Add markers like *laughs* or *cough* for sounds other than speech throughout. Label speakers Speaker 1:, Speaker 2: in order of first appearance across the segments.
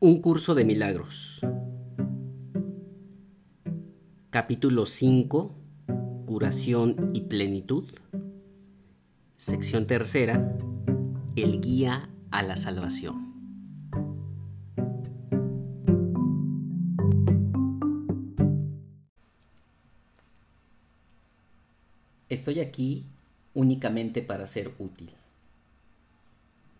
Speaker 1: Un curso de milagros. Capítulo 5. Curación y plenitud. Sección tercera. El guía a la salvación. Estoy aquí únicamente para ser útil.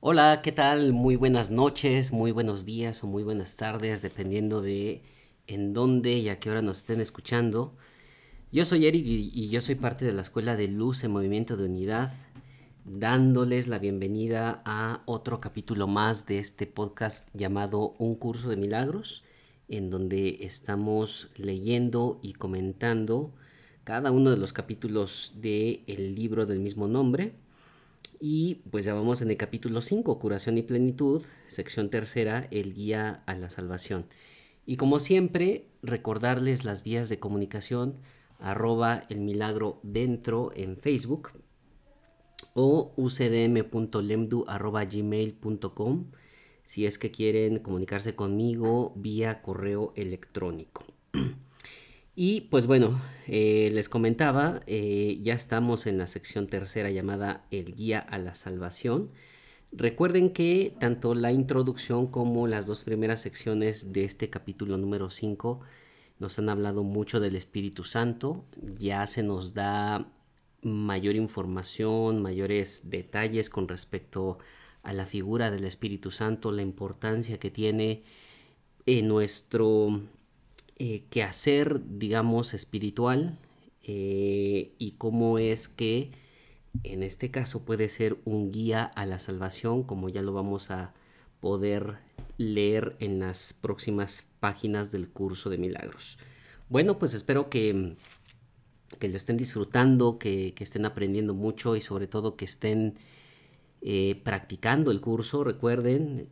Speaker 1: Hola, ¿qué tal? Muy buenas noches, muy buenos días o muy buenas tardes, dependiendo de en dónde y a qué hora nos estén escuchando. Yo soy Eric y, yo soy parte de la Escuela de Luz en Movimiento de Unidad, dándoles la bienvenida a otro capítulo más de este podcast llamado Un Curso de Milagros, en donde estamos leyendo y comentando cada uno de los capítulos del el libro del mismo nombre y pues ya vamos en el capítulo 5, curación y plenitud, sección tercera, el guía a la salvación. Y como siempre, recordarles las vías de comunicación, arroba el milagro dentro en Facebook o ucdm.lemdu arroba gmail.com si es que quieren comunicarse conmigo vía correo electrónico. *clears throat* Y pues bueno, eh, les comentaba, eh, ya estamos en la sección tercera llamada El Guía a la Salvación. Recuerden que tanto la introducción como las dos primeras secciones de este capítulo número 5 nos han hablado mucho del Espíritu Santo. Ya se nos da mayor información, mayores detalles con respecto a la figura del Espíritu Santo, la importancia que tiene en nuestro eh, quehacer, digamos, espiritual eh, y cómo es que en este caso puede ser un guía a la salvación, como ya lo vamos a poder leer en las próximas páginas del curso de milagros. Bueno, pues espero que, que lo estén disfrutando, que, estén aprendiendo mucho y sobre todo que estén eh, practicando el curso. Recuerden,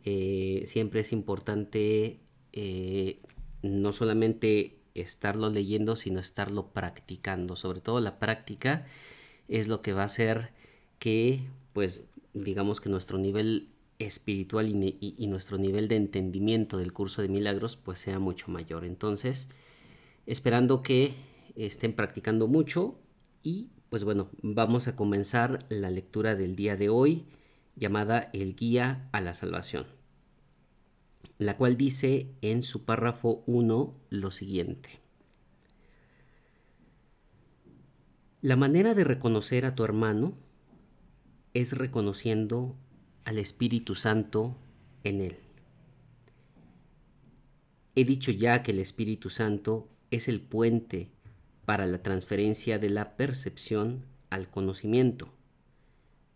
Speaker 1: siempre es importante no solamente estarlo leyendo, sino estarlo practicando. Sobre todo la práctica es lo que va a hacer que, pues, digamos que nuestro nivel espiritual y, nuestro nivel de entendimiento del curso de milagros, pues sea mucho mayor. Entonces, esperando que estén practicando mucho y, pues bueno, vamos a comenzar la lectura del día de hoy llamada El Guía a la Salvación la cual dice en su párrafo 1 lo siguiente. La manera de reconocer a tu hermano es reconociendo al Espíritu Santo en él. He dicho ya que el Espíritu Santo es el puente para la transferencia de la percepción al conocimiento,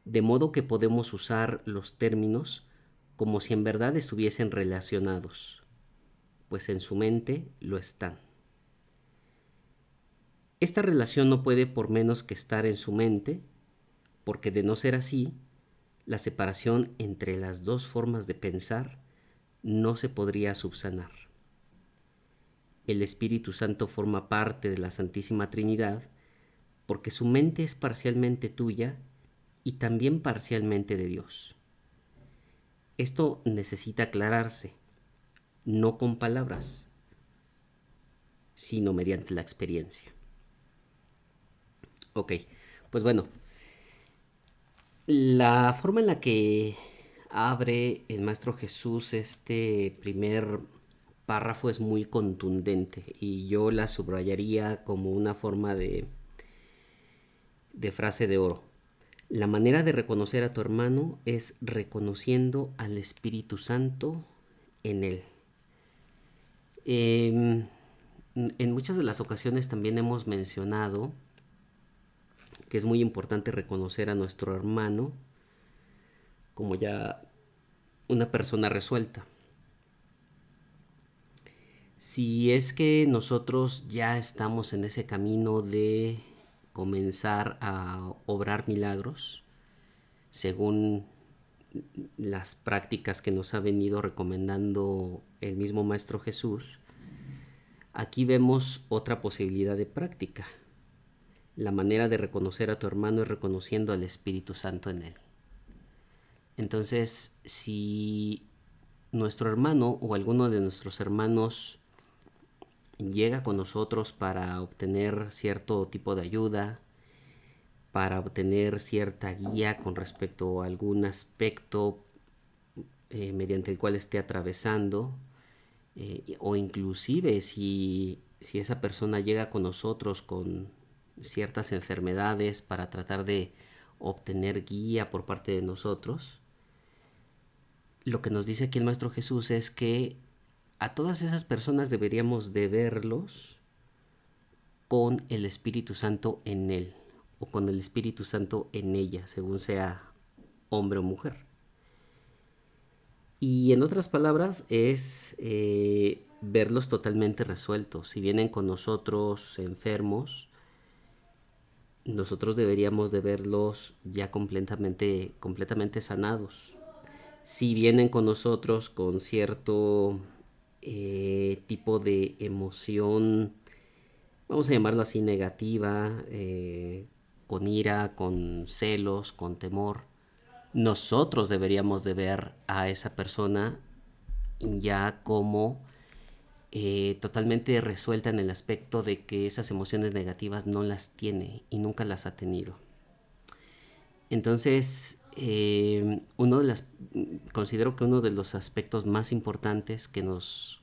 Speaker 1: de modo que podemos usar los términos como si en verdad estuviesen relacionados, pues en su mente lo están. Esta relación no puede por menos que estar en su mente, porque de no ser así, la separación entre las dos formas de pensar no se podría subsanar. El Espíritu Santo forma parte de la Santísima Trinidad porque su mente es parcialmente tuya y también parcialmente de Dios. Esto necesita aclararse, no con palabras, sino mediante la experiencia. Ok, pues bueno, la forma en la que abre el Maestro Jesús este primer párrafo es muy contundente y yo la subrayaría como una forma de, de frase de oro. La manera de reconocer a tu hermano es reconociendo al Espíritu Santo en él. Em, en muchas de las ocasiones también hemos mencionado que es muy importante reconocer a nuestro hermano como ya una persona resuelta. Si es que nosotros ya estamos en ese camino de comenzar a obrar milagros, según las prácticas que nos ha venido recomendando el mismo Maestro Jesús, aquí vemos otra posibilidad de práctica. La manera de reconocer a tu hermano es reconociendo al Espíritu Santo en él. Entonces, si nuestro hermano o alguno de nuestros hermanos llega con nosotros para obtener cierto tipo de ayuda, para obtener cierta guía con respecto a algún aspecto eh, mediante el cual esté atravesando, eh, o inclusive si, si esa persona llega con nosotros con ciertas enfermedades para tratar de obtener guía por parte de nosotros, lo que nos dice aquí el Maestro Jesús es que a todas esas personas deberíamos de verlos con el Espíritu Santo en él o con el Espíritu Santo en ella, según sea hombre o mujer. Y en otras palabras es eh, verlos totalmente resueltos. Si vienen con nosotros enfermos, nosotros deberíamos de verlos ya completamente, completamente sanados. Si vienen con nosotros con cierto eh, tipo de emoción, vamos a llamarlo así, negativa, eh, con ira, con celos, con temor, nosotros deberíamos de ver a esa persona ya como eh, totalmente resuelta en el aspecto de que esas emociones negativas no las tiene y nunca las ha tenido. Entonces, eh, uno de las, considero que uno de los aspectos más importantes que nos,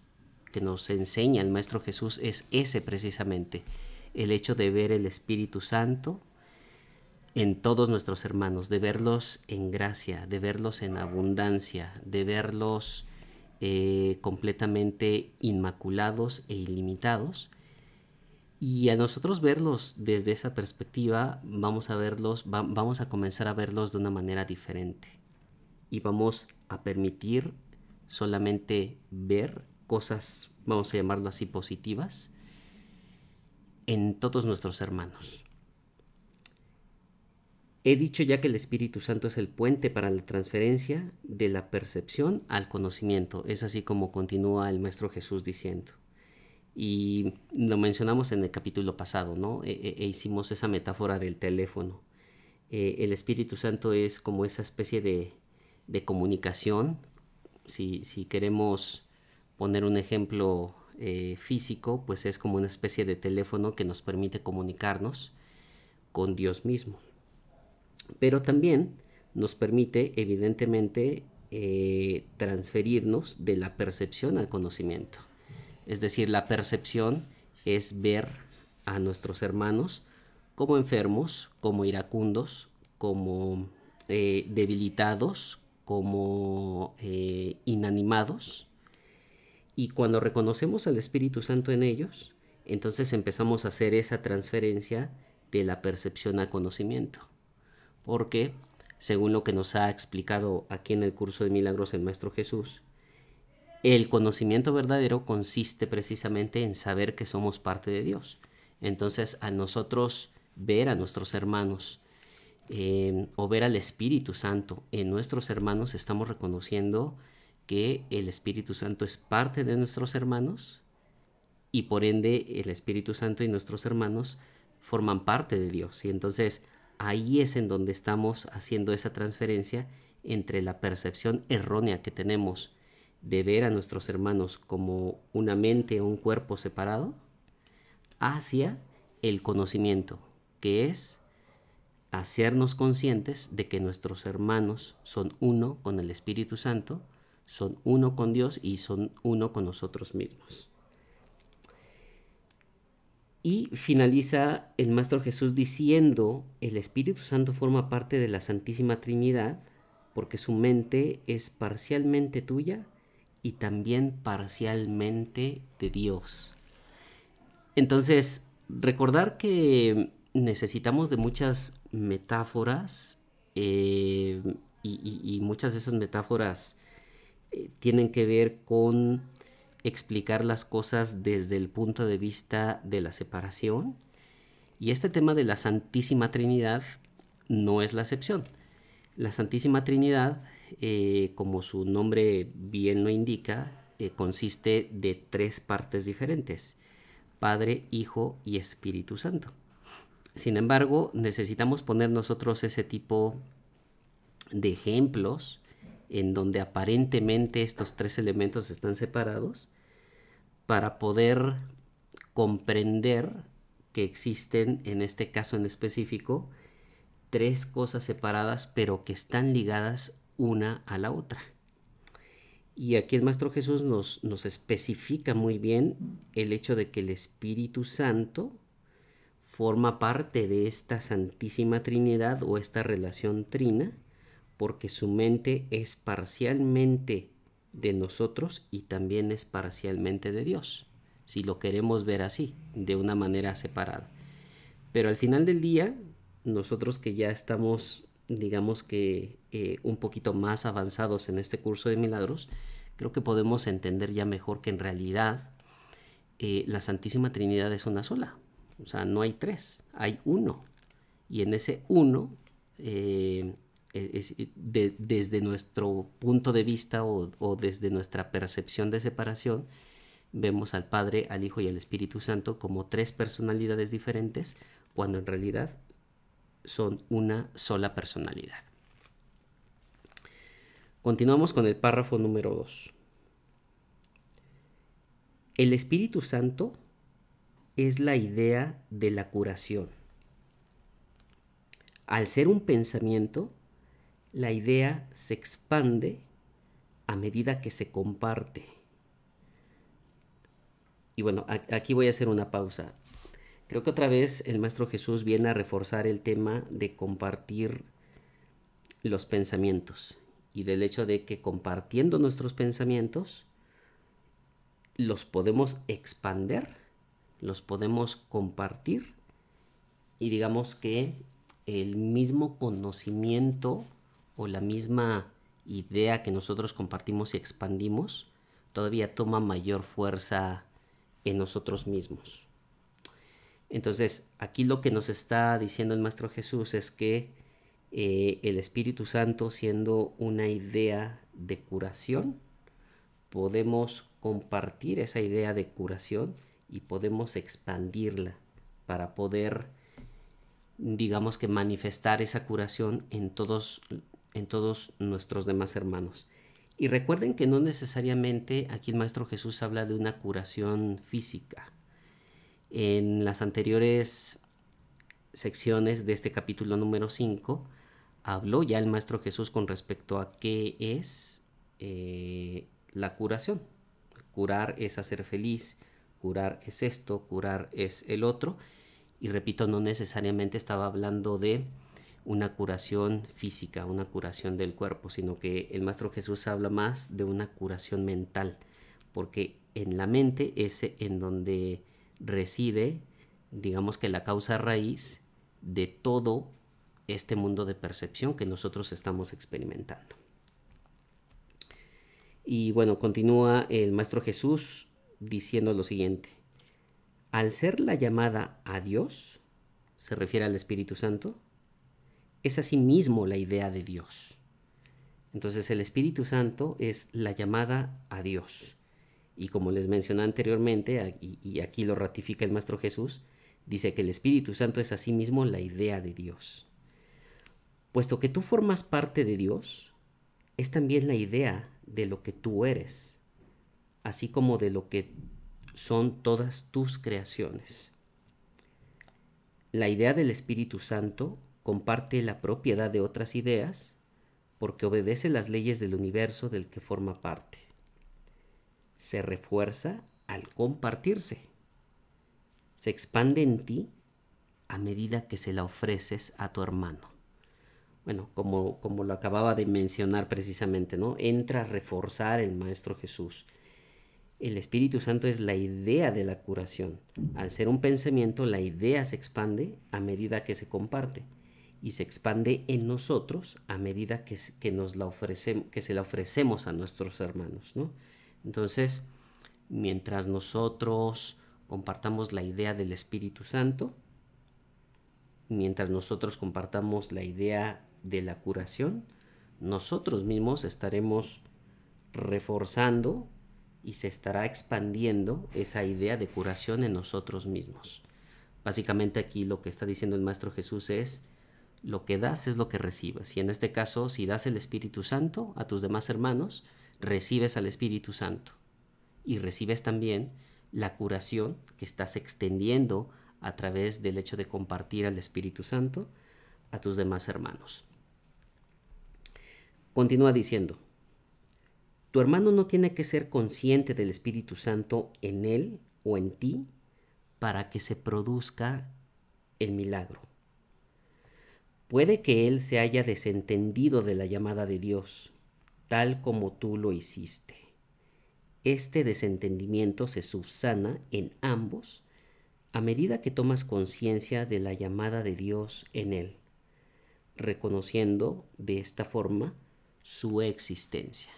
Speaker 1: que nos enseña el Maestro Jesús es ese precisamente, el hecho de ver el Espíritu Santo en todos nuestros hermanos, de verlos en gracia, de verlos en abundancia, de verlos eh, completamente inmaculados e ilimitados. Y a nosotros verlos desde esa perspectiva, vamos a verlos, vamos a comenzar a verlos de una manera diferente. Y vamos a permitir solamente ver cosas, vamos a llamarlo así, positivas, en todos nuestros hermanos. He dicho ya que el Espíritu Santo es el puente para la transferencia de la percepción al conocimiento. Es así como continúa el Maestro Jesús diciendo. Y lo mencionamos en el capítulo pasado, ¿no? E, e, e hicimos esa metáfora del teléfono. Eh, el Espíritu Santo es como esa especie de, comunicación. Si, si, queremos poner un ejemplo eh, físico, pues es como una especie de teléfono que nos permite comunicarnos con Dios mismo pero también nos permite evidentemente eh, transferirnos de la percepción al conocimiento. Es decir, la percepción es ver a nuestros hermanos como enfermos, como iracundos, como eh, debilitados, como eh, inanimados. Y cuando reconocemos al Espíritu Santo en ellos, entonces empezamos a hacer esa transferencia de la percepción al conocimiento porque, según lo que nos ha explicado aquí en el curso de milagros el Maestro Jesús, el conocimiento verdadero consiste precisamente en saber que somos parte de Dios. Entonces, a nosotros ver a nuestros hermanos eh, o ver al Espíritu Santo en nuestros hermanos, estamos reconociendo que el Espíritu Santo es parte de nuestros hermanos y por ende el Espíritu Santo y nuestros hermanos forman parte de Dios. Y entonces, ahí es en donde estamos haciendo esa transferencia entre la percepción errónea que tenemos de ver a nuestros hermanos como una mente o un cuerpo separado hacia el conocimiento, que es hacernos conscientes de que nuestros hermanos son uno con el Espíritu Santo, son uno con Dios y son uno con nosotros mismos. Y finaliza el Maestro Jesús diciendo, el Espíritu Santo forma parte de la Santísima Trinidad porque su mente es parcialmente tuya y también parcialmente de Dios. Entonces, recordar que necesitamos de muchas metáforas eh, y, muchas de esas metáforas eh, tienen que ver con explicar las cosas desde el punto de vista de la separación. Y este tema de la Santísima Trinidad no es la excepción. La Santísima Trinidad, eh, como su nombre bien lo indica, eh, consiste de tres partes diferentes, Padre, Hijo y Espíritu Santo. Sin embargo, necesitamos poner nosotros ese tipo de ejemplos en donde aparentemente estos tres elementos están separados para poder comprender que existen, en este caso en específico, tres cosas separadas pero que están ligadas una a la otra. Y aquí el Maestro Jesús nos, nos especifica muy bien el hecho de que el Espíritu Santo forma parte de esta Santísima Trinidad o esta relación trina, porque su mente es parcialmente de nosotros y también es parcialmente de Dios, si lo queremos ver así, de una manera separada. Pero al final del día, nosotros que ya estamos, digamos que eh, un poquito más avanzados en este curso de milagros, creo que podemos entender ya mejor que en realidad eh, la Santísima Trinidad es una sola. O sea, no hay tres, hay uno. Y en ese uno eh, desde nuestro punto de vista o, desde nuestra percepción de separación, vemos al Padre, al Hijo y al Espíritu Santo como tres personalidades diferentes, cuando en realidad son una sola personalidad. Continuamos con el párrafo número 2. El Espíritu Santo es la idea de la curación. Al ser un pensamiento, la idea se expande a medida que se comparte. Y bueno, aquí voy a hacer una pausa. Creo que otra vez el Maestro Jesús viene a reforzar el tema de compartir los pensamientos y del hecho de que compartiendo nuestros pensamientos los podemos expander, los podemos compartir y digamos que el mismo conocimiento o la misma idea que nosotros compartimos y expandimos todavía toma mayor fuerza en nosotros mismos. Entonces, aquí lo que nos está diciendo el Maestro Jesús es que eh, el Espíritu Santo, siendo una idea de curación, podemos compartir esa idea de curación y podemos expandirla para poder, digamos que manifestar esa curación en todos en todos nuestros demás hermanos. Y recuerden que no necesariamente aquí el Maestro Jesús habla de una curación física. En las anteriores secciones de este capítulo número 5 habló ya el Maestro Jesús con respecto a qué es eh, la curación. Curar es hacer feliz, curar es esto, curar es el otro. Y repito, no necesariamente estaba hablando de una curación física, una curación del cuerpo, sino que el Maestro Jesús habla más de una curación mental, porque en la mente es en donde reside, digamos que la causa raíz de todo este mundo de percepción que nosotros estamos experimentando. Y bueno, continúa el Maestro Jesús diciendo lo siguiente. Al ser la llamada a Dios, se refiere al Espíritu Santo, es asimismo la idea de Dios. Entonces el Espíritu Santo es la llamada a Dios. Y como les mencioné anteriormente, y aquí lo ratifica el Maestro Jesús, dice que el Espíritu Santo es asimismo la idea de Dios. Puesto que tú formas parte de Dios, es también la idea de lo que tú eres, así como de lo que son todas tus creaciones. La idea del Espíritu Santo comparte la propiedad de otras ideas porque obedece las leyes del universo del que forma parte. Se refuerza al compartirse. Se expande en ti a medida que se la ofreces a tu hermano. Bueno, como, como lo acababa de mencionar precisamente, ¿no? Entra a reforzar el Maestro Jesús. El Espíritu Santo es la idea de la curación. Al ser un pensamiento, la idea se expande a medida que se comparte y se expande en nosotros a medida que, que nos la ofrecemos, que se la ofrecemos a nuestros hermanos, ¿no? Entonces, mientras nosotros compartamos la idea del Espíritu Santo, mientras nosotros compartamos la idea de la curación, nosotros mismos estaremos reforzando y se estará expandiendo esa idea de curación en nosotros mismos. Básicamente aquí lo que está diciendo el Maestro Jesús es, lo que das es lo que recibes. Y en este caso, si das el Espíritu Santo a tus demás hermanos, recibes al Espíritu Santo. Y recibes también la curación que estás extendiendo a través del hecho de compartir al Espíritu Santo a tus demás hermanos. Continúa diciendo, tu hermano no tiene que ser consciente del Espíritu Santo en él o en ti para que se produzca el milagro. Puede que él se haya desentendido de la llamada de Dios, tal como tú lo hiciste. Este desentendimiento se subsana en ambos a medida que tomas conciencia de la llamada de Dios en él, reconociendo de esta forma su existencia.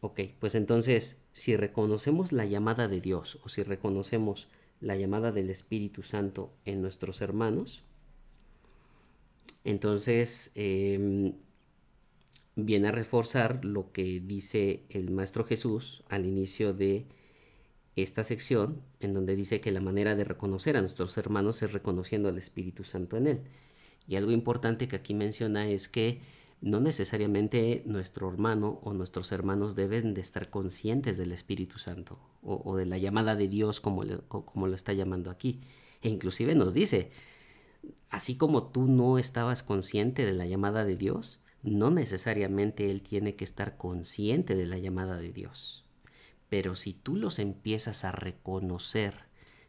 Speaker 1: Ok, pues entonces, si reconocemos la llamada de Dios o si reconocemos la llamada del Espíritu Santo en nuestros hermanos, entonces em, viene a reforzar lo que dice el Maestro Jesús al inicio de esta sección, en donde dice que la manera de reconocer a nuestros hermanos es reconociendo al Espíritu Santo en él. Y algo importante que aquí menciona es que no necesariamente nuestro hermano o nuestros hermanos deben de estar conscientes del Espíritu Santo o, de la llamada de Dios como, como lo está llamando aquí. E inclusive nos dice, así como tú no estabas consciente de la llamada de Dios, no necesariamente Él tiene que estar consciente de la llamada de Dios. Pero si tú los empiezas a reconocer,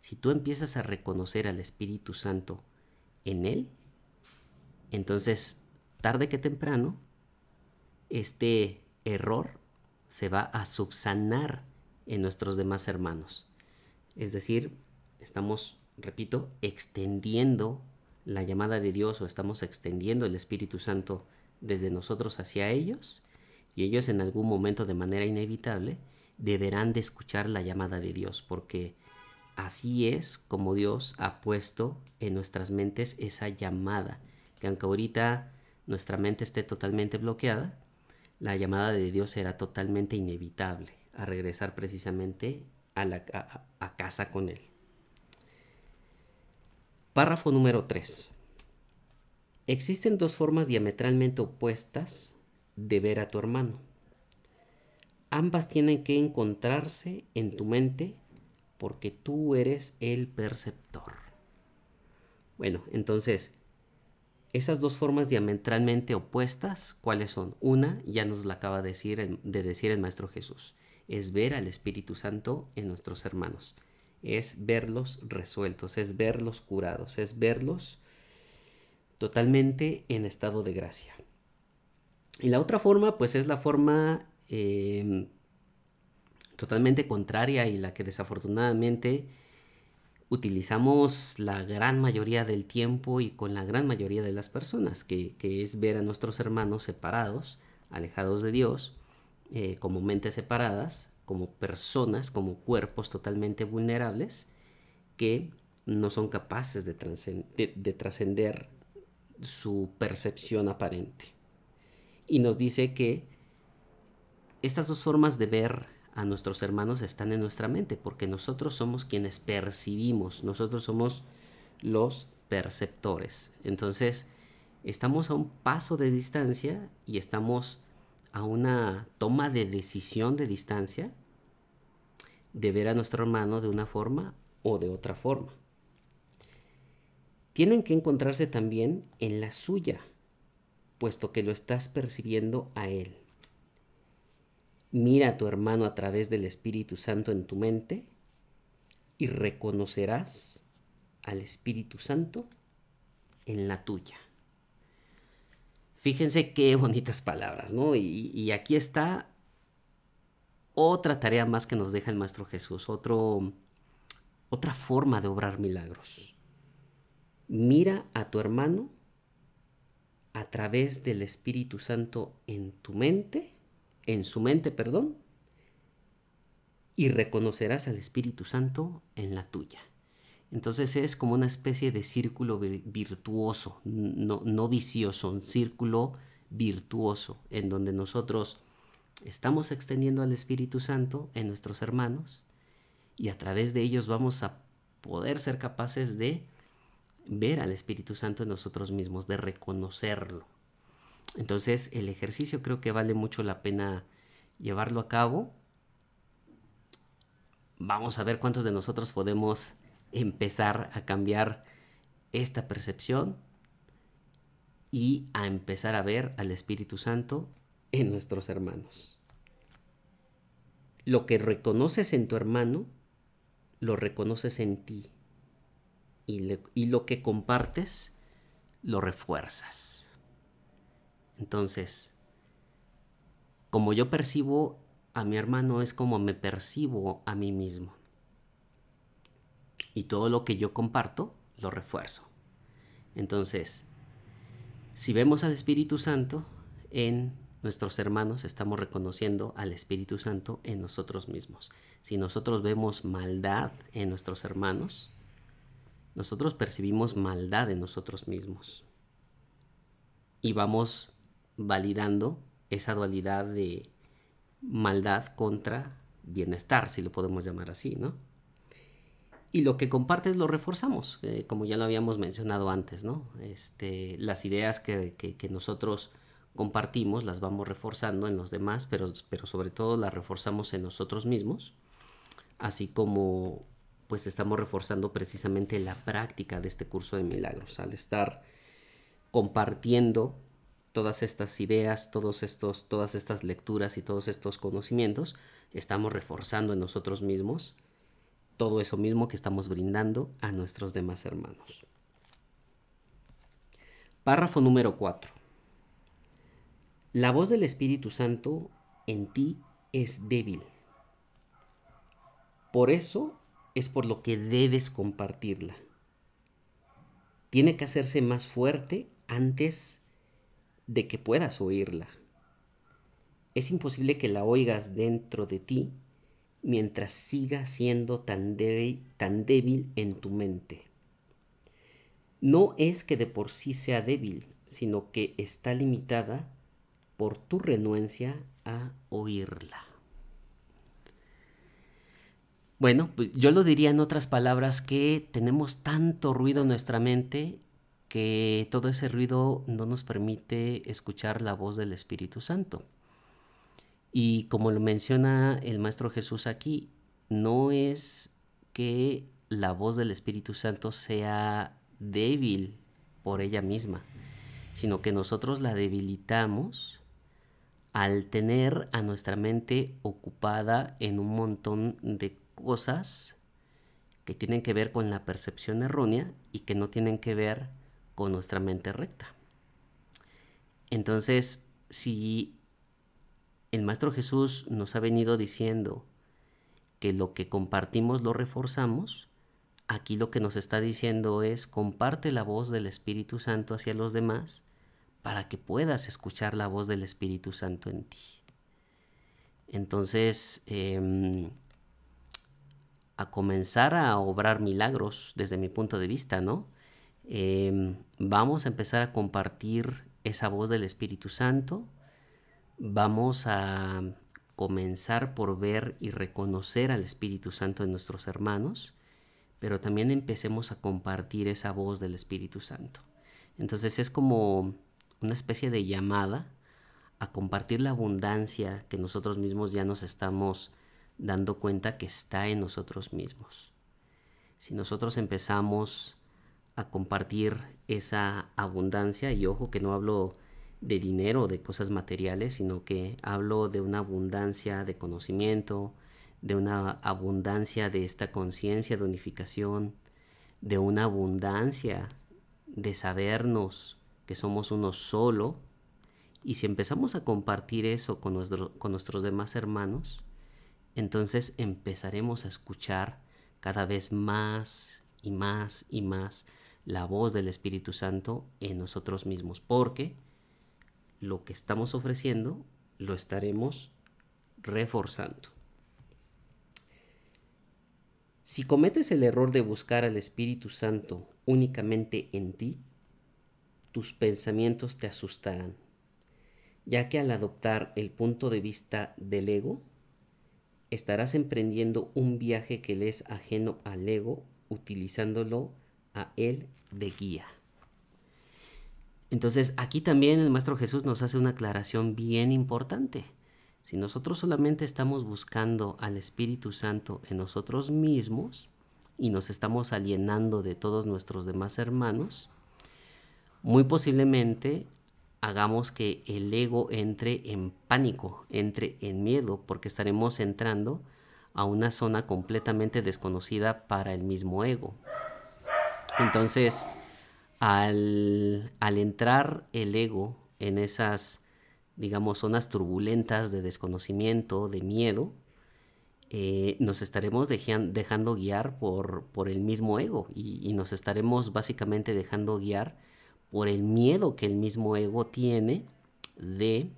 Speaker 1: si tú empiezas a reconocer al Espíritu Santo en Él, entonces tarde que temprano, este error se va a subsanar en nuestros demás hermanos. Es decir, estamos, repito, extendiendo la llamada de Dios o estamos extendiendo el Espíritu Santo desde nosotros hacia ellos y ellos en algún momento de manera inevitable deberán de escuchar la llamada de Dios porque así es como Dios ha puesto en nuestras mentes esa llamada que aunque ahorita nuestra mente esté totalmente bloqueada, la llamada de Dios será totalmente inevitable a regresar precisamente a, la, a, casa con Él. Párrafo número 3. Existen dos formas diametralmente opuestas de ver a tu hermano. Ambas tienen que encontrarse en tu mente porque tú eres el perceptor. Bueno, entonces, esas dos formas diametralmente opuestas, ¿cuáles son? Una, ya nos la acaba de decir, el, de decir el Maestro Jesús, es ver al Espíritu Santo en nuestros hermanos, es verlos resueltos, es verlos curados, es verlos totalmente en estado de gracia. Y la otra forma, pues es la forma em, totalmente contraria y la que desafortunadamente utilizamos la gran mayoría del tiempo y con la gran mayoría de las personas, que, es ver a nuestros hermanos separados, alejados de Dios, eh, como mentes separadas, como personas, como cuerpos totalmente vulnerables, que no son capaces de trascender su percepción aparente. Y nos dice que estas dos formas de ver a nuestros hermanos están en nuestra mente, porque nosotros somos quienes percibimos, nosotros somos los perceptores. Entonces, estamos a un paso de distancia y estamos a una toma de decisión de distancia de ver a nuestro hermano de una forma o de otra forma. Tienen que encontrarse también en la suya, puesto que lo estás percibiendo a él. Mira a tu hermano a través del Espíritu Santo en tu mente y reconocerás al Espíritu Santo en la tuya. Fíjense qué bonitas palabras, ¿no? Y, aquí está otra tarea más que nos deja el Maestro Jesús, otro, otra forma de obrar milagros. Mira a tu hermano a través del Espíritu Santo en tu mente, en su mente, perdón, y reconocerás al Espíritu Santo en la tuya. Entonces es como una especie de círculo virtuoso, no, no vicioso, un círculo virtuoso en donde nosotros estamos extendiendo al Espíritu Santo en nuestros hermanos y a través de ellos vamos a poder ser capaces de ver al Espíritu Santo en nosotros mismos, de reconocerlo. Entonces el ejercicio creo que vale mucho la pena llevarlo a cabo. Vamos a ver cuántos de nosotros podemos empezar a cambiar esta percepción y a empezar a ver al Espíritu Santo en nuestros hermanos. Lo que reconoces en tu hermano, lo reconoces en ti. Y, lo que compartes, lo refuerzas. Entonces, como yo percibo a mi hermano es como me percibo a mí mismo. Y todo lo que yo comparto, lo refuerzo. Entonces, si vemos al Espíritu Santo en nuestros hermanos, estamos reconociendo al Espíritu Santo en nosotros mismos. Si nosotros vemos maldad en nuestros hermanos, nosotros percibimos maldad en nosotros mismos. Y vamos validando esa dualidad de maldad contra bienestar, si lo podemos llamar así, ¿no? y lo que compartes lo reforzamos, eh, como ya lo habíamos mencionado antes, ¿no? Este, las ideas que, nosotros compartimos las vamos reforzando en los demás, pero, pero sobre todo las reforzamos en nosotros mismos, así como pues estamos reforzando precisamente la práctica de este curso de milagros, al estar compartiendo todas estas ideas, todos estos, todas estas lecturas y todos estos conocimientos, estamos reforzando en nosotros mismos todo eso mismo que estamos brindando a nuestros demás hermanos. Párrafo número 4. La voz del Espíritu Santo en ti es débil. Por eso es por lo que debes compartirla. Tiene que hacerse más fuerte antes de que puedas oírla. Es imposible que la oigas dentro de ti mientras siga siendo tan débil, tan débil en tu mente. No es que de por sí sea débil, sino que está limitada por tu renuencia a oírla. Bueno, pues yo lo diría en otras palabras que tenemos tanto ruido en nuestra mente que todo ese ruido no nos permite escuchar la voz del Espíritu Santo. Y como lo menciona el Maestro Jesús aquí, no es que la voz del Espíritu Santo sea débil por ella misma, sino que nosotros la debilitamos al tener a nuestra mente ocupada en un montón de cosas que tienen que ver con la percepción errónea y que no tienen que ver con nuestra mente recta. Entonces, si el Maestro Jesús nos ha venido diciendo que lo que compartimos lo reforzamos, aquí lo que nos está diciendo es comparte la voz del Espíritu Santo hacia los demás para que puedas escuchar la voz del Espíritu Santo en ti. Entonces, em, a comenzar a obrar milagros desde mi punto de vista, ¿no? Em, vamos a empezar a compartir esa voz del Espíritu Santo vamos a comenzar por ver y reconocer al Espíritu Santo en nuestros hermanos, pero también empecemos a compartir esa voz del Espíritu Santo. Entonces es como una especie de llamada a compartir la abundancia que nosotros mismos ya nos estamos dando cuenta que está en nosotros mismos. Si nosotros empezamos a compartir esa abundancia, y ojo que no hablo de dinero, de cosas materiales, sino que hablo de una abundancia de conocimiento, de una abundancia de esta conciencia de unificación, de una abundancia de sabernos que somos uno solo. Y si empezamos a compartir eso con, con nuestros demás hermanos, entonces empezaremos a escuchar cada vez más y más y más la voz del Espíritu Santo en nosotros mismos, porque lo que estamos ofreciendo lo estaremos reforzando. Si cometes el error de buscar al Espíritu Santo únicamente en ti, tus pensamientos te asustarán, ya que al adoptar el punto de vista del ego, estarás emprendiendo un viaje que le es ajeno al ego, utilizándolo a él de guía. Entonces aquí también el Maestro Jesús nos hace una aclaración bien importante. Si nosotros solamente estamos buscando al Espíritu Santo en nosotros mismos y nos estamos alienando de todos nuestros demás hermanos, muy posiblemente hagamos que el ego entre en pánico, entre en miedo, porque estaremos entrando a una zona completamente desconocida para el mismo ego. Entonces, al, entrar el ego en esas digamos, zonas turbulentas de desconocimiento, de miedo, eh, nos estaremos dejando guiar por, por, el mismo ego y, nos estaremos básicamente dejando guiar por el miedo que el mismo ego tiene de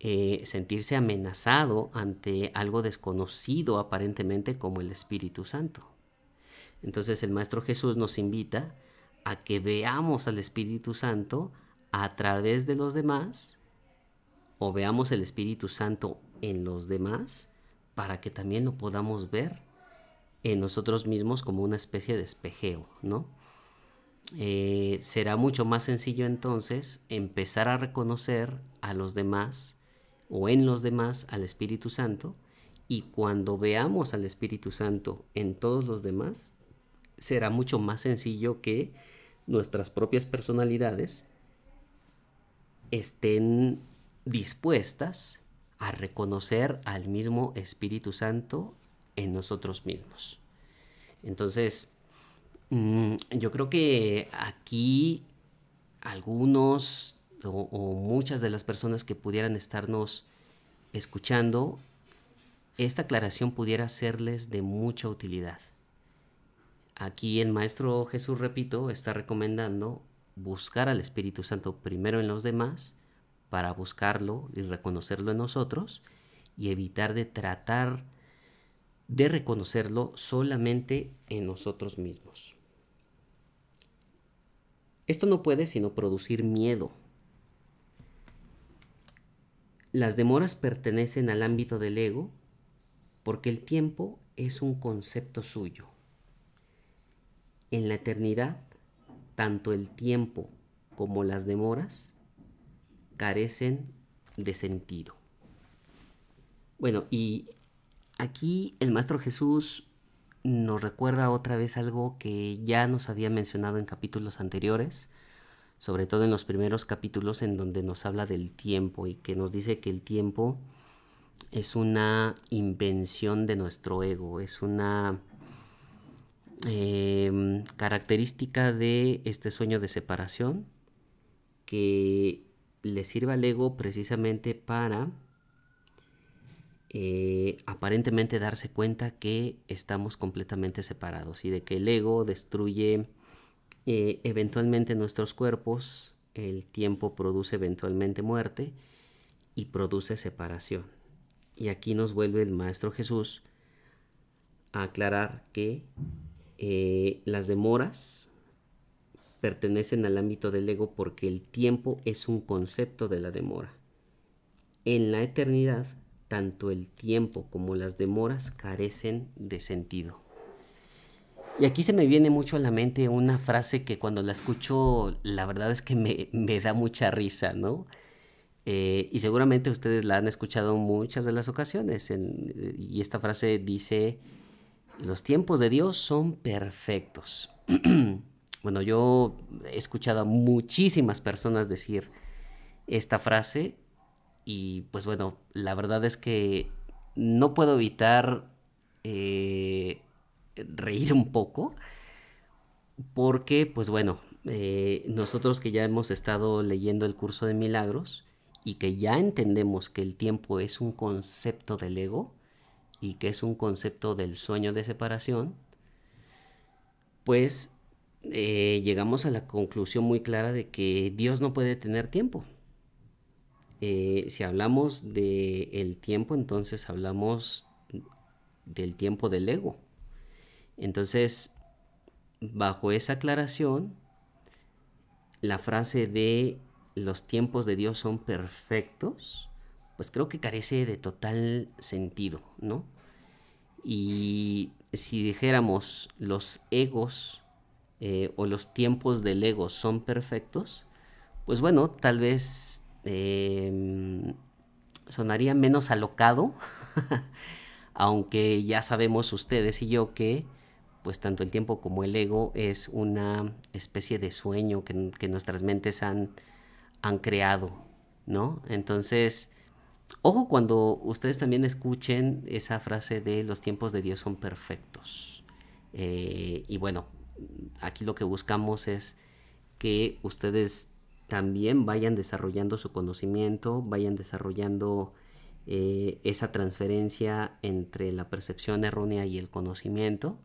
Speaker 1: eh, sentirse amenazado ante algo desconocido aparentemente como el Espíritu Santo. Entonces el Maestro Jesús nos invita a que veamos al Espíritu Santo a través de los demás o veamos el Espíritu Santo en los demás para que también lo podamos ver en nosotros mismos como una especie de espejeo, ¿no? Eh, será mucho más sencillo entonces empezar a reconocer a los demás o en los demás al Espíritu Santo y cuando veamos al Espíritu Santo en todos los demás, será mucho más sencillo que nuestras propias personalidades estén dispuestas a reconocer al mismo Espíritu Santo en nosotros mismos. Entonces, mm, yo creo que aquí algunos o, muchas de las personas que pudieran estarnos escuchando, esta aclaración pudiera serles de mucha utilidad. Aquí el Maestro Jesús, repito, está recomendando buscar al Espíritu Santo primero en los demás para buscarlo y reconocerlo en nosotros y evitar de tratar de reconocerlo solamente en nosotros mismos. Esto no puede sino producir miedo. Las demoras pertenecen al ámbito del ego porque el tiempo es un concepto suyo. En la eternidad, tanto el tiempo como las demoras carecen de sentido. Bueno, y aquí el Maestro Jesús nos recuerda otra vez algo que ya nos había mencionado en capítulos anteriores, sobre todo en los primeros capítulos en donde nos habla del tiempo y que nos dice que el tiempo es una invención de nuestro ego, es una em, característica de este sueño de separación que le sirve al ego precisamente para eh, aparentemente darse cuenta que estamos completamente separados y de que el ego destruye eh, eventualmente nuestros cuerpos, el tiempo produce eventualmente muerte y produce separación. Y aquí nos vuelve el Maestro Jesús a aclarar que eh, las demoras pertenecen al ámbito del ego porque el tiempo es un concepto de la demora. En la eternidad, tanto el tiempo como las demoras carecen de sentido. Y aquí se me viene mucho a la mente una frase que cuando la escucho, la verdad es que me, da mucha risa, ¿no? Eh, y seguramente ustedes la han escuchado muchas de las ocasiones. y esta frase dice, los tiempos de Dios son perfectos. *clears throat* Bueno, yo he escuchado a muchísimas personas decir esta frase y pues bueno, la verdad es que no puedo evitar eh, reír un poco porque pues bueno, eh, nosotros que ya hemos estado leyendo el curso de milagros y que ya entendemos que el tiempo es un concepto del ego y que es un concepto del sueño de separación, pues eh, llegamos a la conclusión muy clara de que Dios no puede tener tiempo. eh, si hablamos del el tiempo, entonces hablamos del tiempo del ego. Entonces, bajo esa aclaración, la frase de los tiempos de Dios son perfectos, pues creo que carece de total sentido, ¿no? Y si dijéramos los egos eh, o los tiempos del ego son perfectos, pues bueno, tal vez em, sonaría menos alocado, *laughs* aunque ya sabemos ustedes y yo que pues tanto el tiempo como el ego es una especie de sueño que, nuestras mentes han, han creado, ¿no? Entonces, ojo cuando ustedes también escuchen esa frase de los tiempos de Dios son perfectos. Eh, y bueno, aquí lo que buscamos es que ustedes también vayan desarrollando su conocimiento, vayan desarrollando eh, esa transferencia entre la percepción errónea y el conocimiento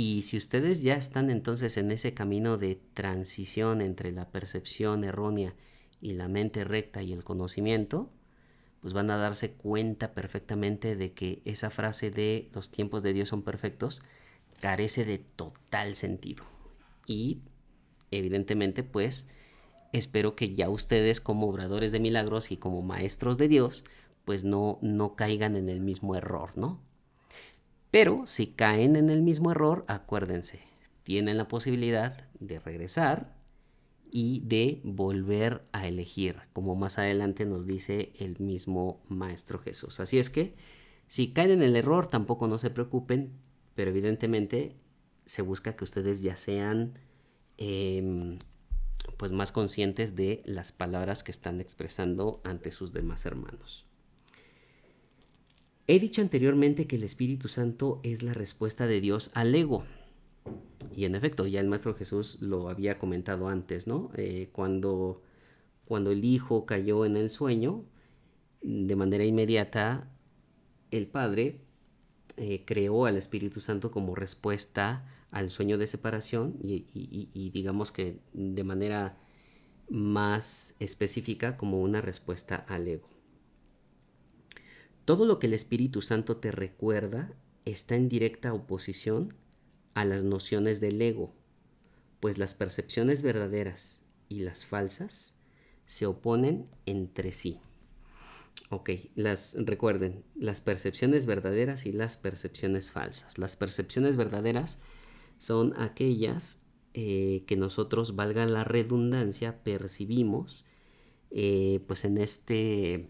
Speaker 1: y si ustedes ya están entonces en ese camino de transición entre la percepción errónea y la mente recta y el conocimiento, pues van a darse cuenta perfectamente de que esa frase de los tiempos de Dios son perfectos carece de total sentido. Y evidentemente pues espero que ya ustedes como obradores de milagros y como maestros de Dios pues no, no caigan en el mismo error, ¿no? Pero si caen en el mismo error, acuérdense, tienen la posibilidad de regresar y de volver a elegir, como más adelante nos dice el mismo Maestro Jesús. Así es que, si caen en el error, tampoco no se preocupen, pero evidentemente se busca que ustedes ya sean em, pues más conscientes de las palabras que están expresando ante sus demás hermanos. He dicho anteriormente que el Espíritu Santo es la respuesta de Dios al ego. Y en efecto, ya el Maestro Jesús lo había comentado antes, ¿no? Eh, cuando, cuando el Hijo cayó en el sueño, de manera inmediata, el Padre eh, creó al Espíritu Santo como respuesta al sueño de separación y digamos que de manera más específica como una respuesta al ego. Todo lo que el Espíritu Santo te recuerda está en directa oposición a las nociones del ego, pues las percepciones verdaderas y las falsas se oponen entre sí. Ok, las recuerden, las percepciones verdaderas y las percepciones falsas. Las percepciones verdaderas son aquellas eh, que nosotros, valga la redundancia, percibimos eh, pues en este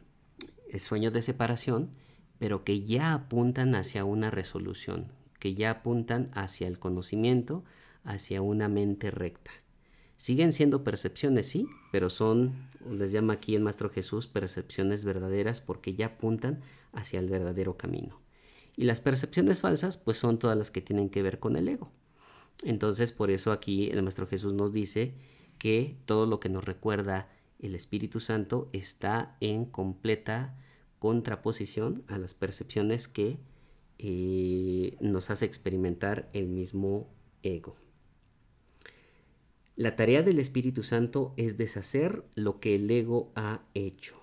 Speaker 1: sueños de separación, pero que ya apuntan hacia una resolución, que ya apuntan hacia el conocimiento, hacia una mente recta. Siguen siendo percepciones, sí, pero son, les llama aquí el Maestro Jesús, percepciones verdaderas porque ya apuntan hacia el verdadero camino. Y las percepciones falsas, pues son todas las que tienen que ver con el ego. Entonces, por eso aquí el Maestro Jesús nos dice que todo lo que nos recuerda el Espíritu Santo está en completa contraposición a las percepciones que eh, nos hace experimentar el mismo ego. La tarea del Espíritu Santo es deshacer lo que el ego ha hecho.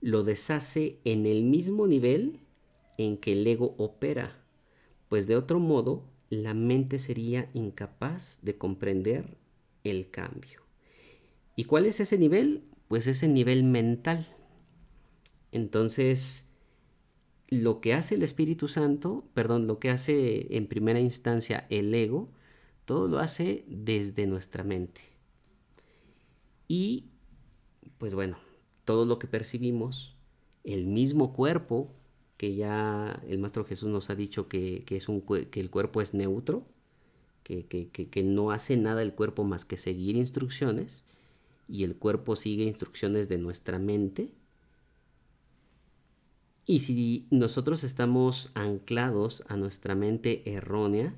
Speaker 1: Lo deshace en el mismo nivel en que el ego opera, pues de otro modo la mente sería incapaz de comprender el cambio. ¿Y cuál es ese nivel? Pues ese nivel mental. Entonces, lo que hace el Espíritu Santo, perdón, lo que hace en primera instancia el ego, todo lo hace desde nuestra mente. Y, pues bueno, todo lo que percibimos, el mismo cuerpo, que ya el Maestro Jesús nos ha dicho que, es un, que el cuerpo es neutro, que, que no hace nada el cuerpo más que seguir instrucciones, y el cuerpo sigue instrucciones de nuestra mente. Y si nosotros estamos anclados a nuestra mente errónea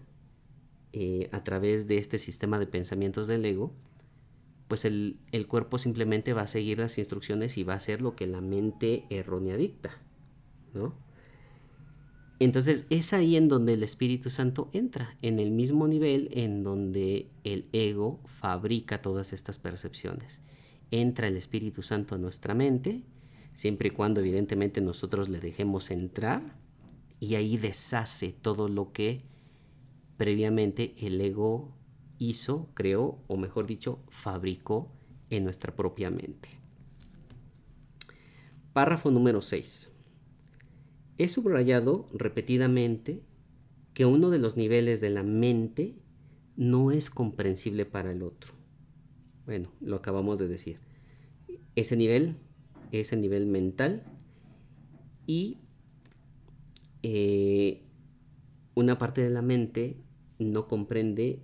Speaker 1: eh, a través de este sistema de pensamientos del ego, pues el, el, cuerpo simplemente va a seguir las instrucciones y va a hacer lo que la mente errónea dicta, ¿no? Entonces es ahí en donde el Espíritu Santo entra, en el mismo nivel en donde el ego fabrica todas estas percepciones. entra el Espíritu Santo a nuestra mente, siempre y cuando evidentemente nosotros le dejemos entrar, y ahí deshace todo lo que previamente el ego hizo, creó, o mejor dicho, fabricó en nuestra propia mente. Párrafo número 6. He subrayado repetidamente que uno de los niveles de la mente no es comprensible para el otro. Bueno, lo acabamos de decir. Ese nivel es el nivel mental y eh, una parte de la mente no comprende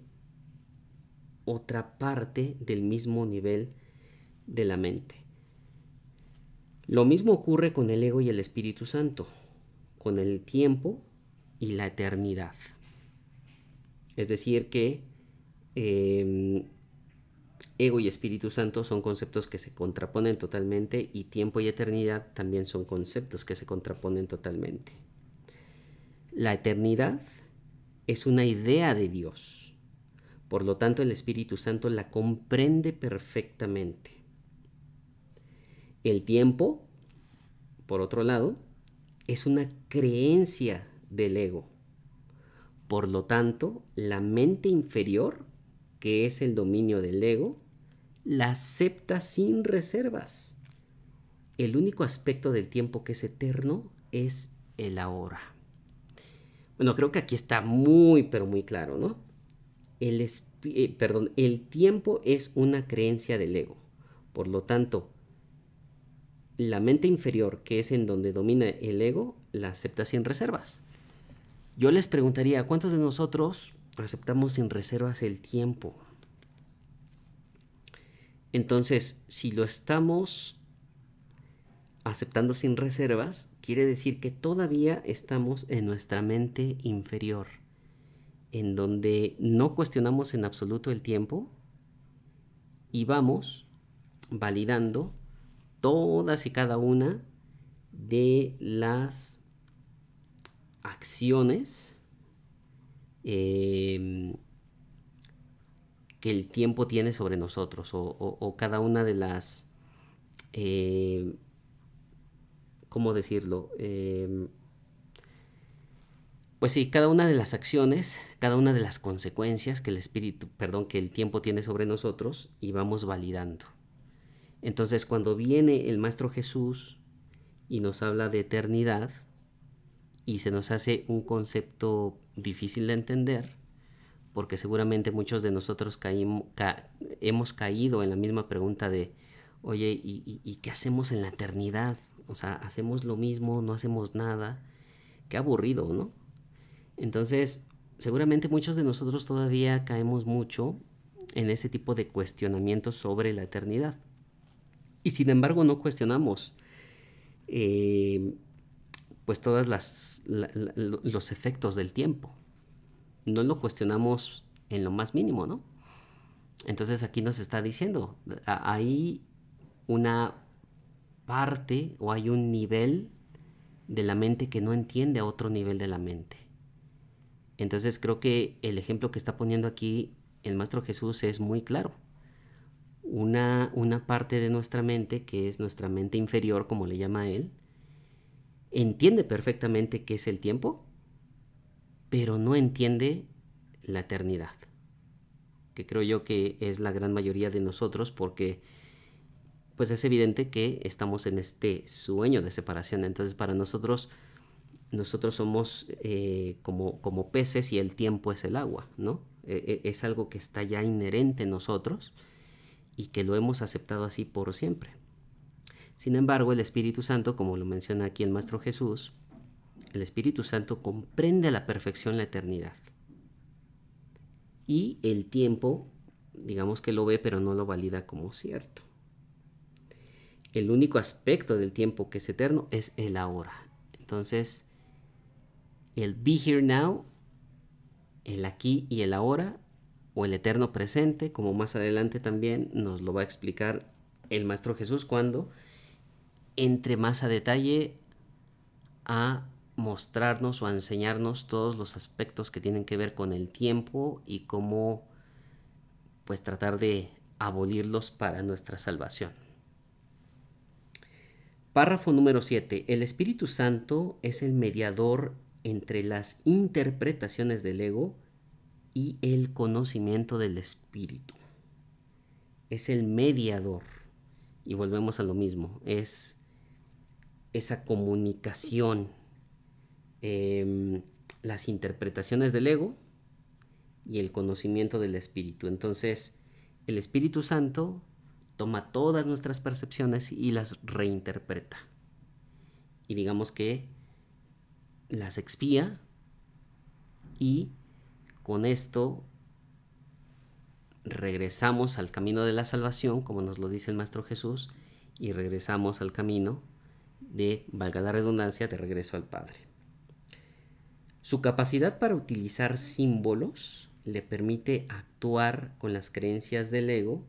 Speaker 1: otra parte del mismo nivel de la mente. Lo mismo ocurre con el ego y el Espíritu Santo, con el tiempo y la eternidad. Es decir, que em, ego y Espíritu Santo son conceptos que se contraponen totalmente y tiempo y eternidad también son conceptos que se contraponen totalmente. La eternidad es una idea de Dios. Por lo tanto, el Espíritu Santo la comprende perfectamente. El tiempo, por otro lado, es una creencia del ego. Por lo tanto, la mente inferior, que es el dominio del ego, la acepta sin reservas. El único aspecto del tiempo que es eterno es el ahora. Bueno, creo que aquí está muy, pero muy claro, ¿no? El, eh, perdón, el tiempo es una creencia del ego. Por lo tanto, la mente inferior, que es en donde domina el ego, la acepta sin reservas. Yo les preguntaría, ¿cuántos de nosotros aceptamos sin reservas el tiempo? Entonces, si lo estamos aceptando sin reservas, quiere decir que todavía estamos en nuestra mente inferior, en donde no cuestionamos en absoluto el tiempo y vamos validando todas y cada una de las acciones em, que el tiempo tiene sobre nosotros o, cada una de las, eh, ¿cómo decirlo? Em, pues sí, cada una de las acciones, cada una de las consecuencias que el espíritu, perdón, que el tiempo tiene sobre nosotros y vamos validando. Entonces cuando viene el Maestro Jesús y nos habla de eternidad, y se nos hace un concepto difícil de entender porque seguramente muchos de nosotros hemos caído en la misma pregunta de, oye, ¿y, qué hacemos en la eternidad? O sea, hacemos lo mismo, no hacemos nada. Qué aburrido, ¿no? Entonces, seguramente muchos de nosotros todavía caemos mucho en ese tipo de cuestionamientos sobre la eternidad. Y sin embargo no cuestionamos eh, pues todas las los efectos del tiempo. No lo cuestionamos en lo más mínimo, ¿no? Entonces aquí nos está diciendo, hay una parte o hay un nivel de la mente que no entiende a otro nivel de la mente. Entonces creo que el ejemplo que está poniendo aquí el Maestro Jesús es muy claro. Una, una parte de nuestra mente, que es nuestra mente inferior, como le llama él, entiende perfectamente qué es el tiempo, pero no entiende la eternidad, que creo yo que es la gran mayoría de nosotros porque pues es evidente que estamos en este sueño de separación, entonces para nosotros nosotros somos eh, como, como peces y el tiempo es el agua, ¿no? E, e, es algo que está ya inherente en nosotros y que lo hemos aceptado así por siempre. Sin embargo, el Espíritu Santo, como lo menciona aquí el Maestro Jesús, el Espíritu Santo comprende a la perfección la eternidad. Y el tiempo, digamos que lo ve, pero no lo valida como cierto. El único aspecto del tiempo que es eterno es el ahora. Entonces, el be here now, el aquí y el ahora, o el eterno presente, como más adelante también nos lo va a explicar el Maestro Jesús cuando entre más a detalle a mostrarnos o enseñarnos todos los aspectos que tienen que ver con el tiempo y cómo pues tratar de abolirlos para nuestra salvación. Párrafo número 7. El Espíritu Santo es el mediador entre las interpretaciones del ego y el conocimiento del Espíritu. Es el mediador. Y volvemos a lo mismo. Es esa comunicación, em, las interpretaciones del ego y el conocimiento del Espíritu. Entonces, el Espíritu Santo toma todas nuestras percepciones y las reinterpreta. Y digamos que las expía y con esto regresamos al camino de la salvación, como nos lo dice el Maestro Jesús, y regresamos al camino de, valga la redundancia, de regreso al Padre. Su capacidad para utilizar símbolos le permite actuar con las creencias del ego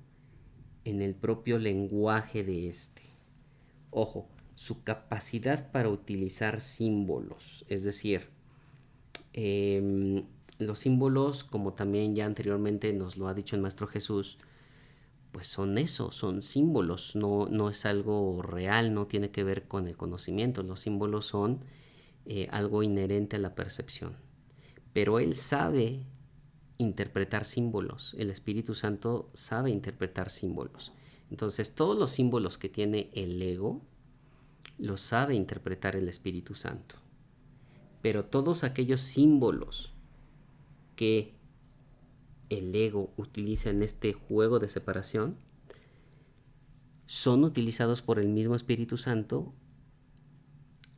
Speaker 1: en el propio lenguaje de este. Ojo, su capacidad para utilizar símbolos, es decir, em, los símbolos, como también ya anteriormente nos lo ha dicho el Maestro Jesús, pues son eso, son símbolos, no, no es algo real, no tiene que ver con el conocimiento, los símbolos son eh, algo inherente a la percepción. Pero él sabe interpretar símbolos. El Espíritu Santo sabe interpretar símbolos. Entonces, todos los símbolos que tiene el ego, los sabe interpretar el Espíritu Santo. Pero todos aquellos símbolos que el ego utiliza en este juego de separación, son utilizados por el mismo Espíritu Santo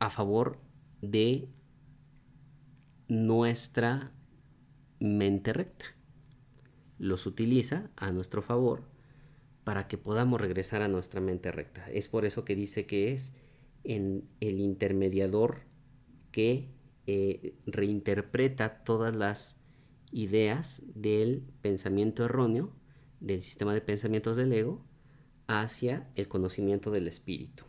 Speaker 1: a favor de nuestra mente recta. Los utiliza a nuestro favor para que podamos regresar a nuestra mente recta. Es por eso que dice que es en el intermediador que eh, reinterpreta todas las ideas del pensamiento erróneo, del sistema de pensamientos del ego, hacia el conocimiento del espíritu.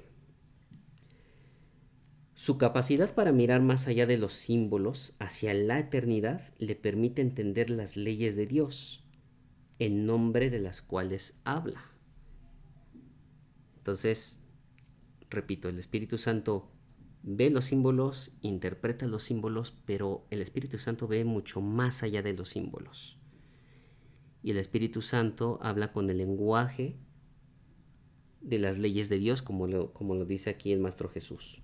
Speaker 1: Su capacidad para mirar más allá de los símbolos hacia la eternidad le permite entender las leyes de Dios, en nombre de las cuales habla. Entonces, repito, el Espíritu Santo ve los símbolos, interpreta los símbolos, pero el Espíritu Santo ve mucho más allá de los símbolos. Y el Espíritu Santo habla con el lenguaje de las leyes de Dios, como lo, como lo dice aquí el Maestro Jesús.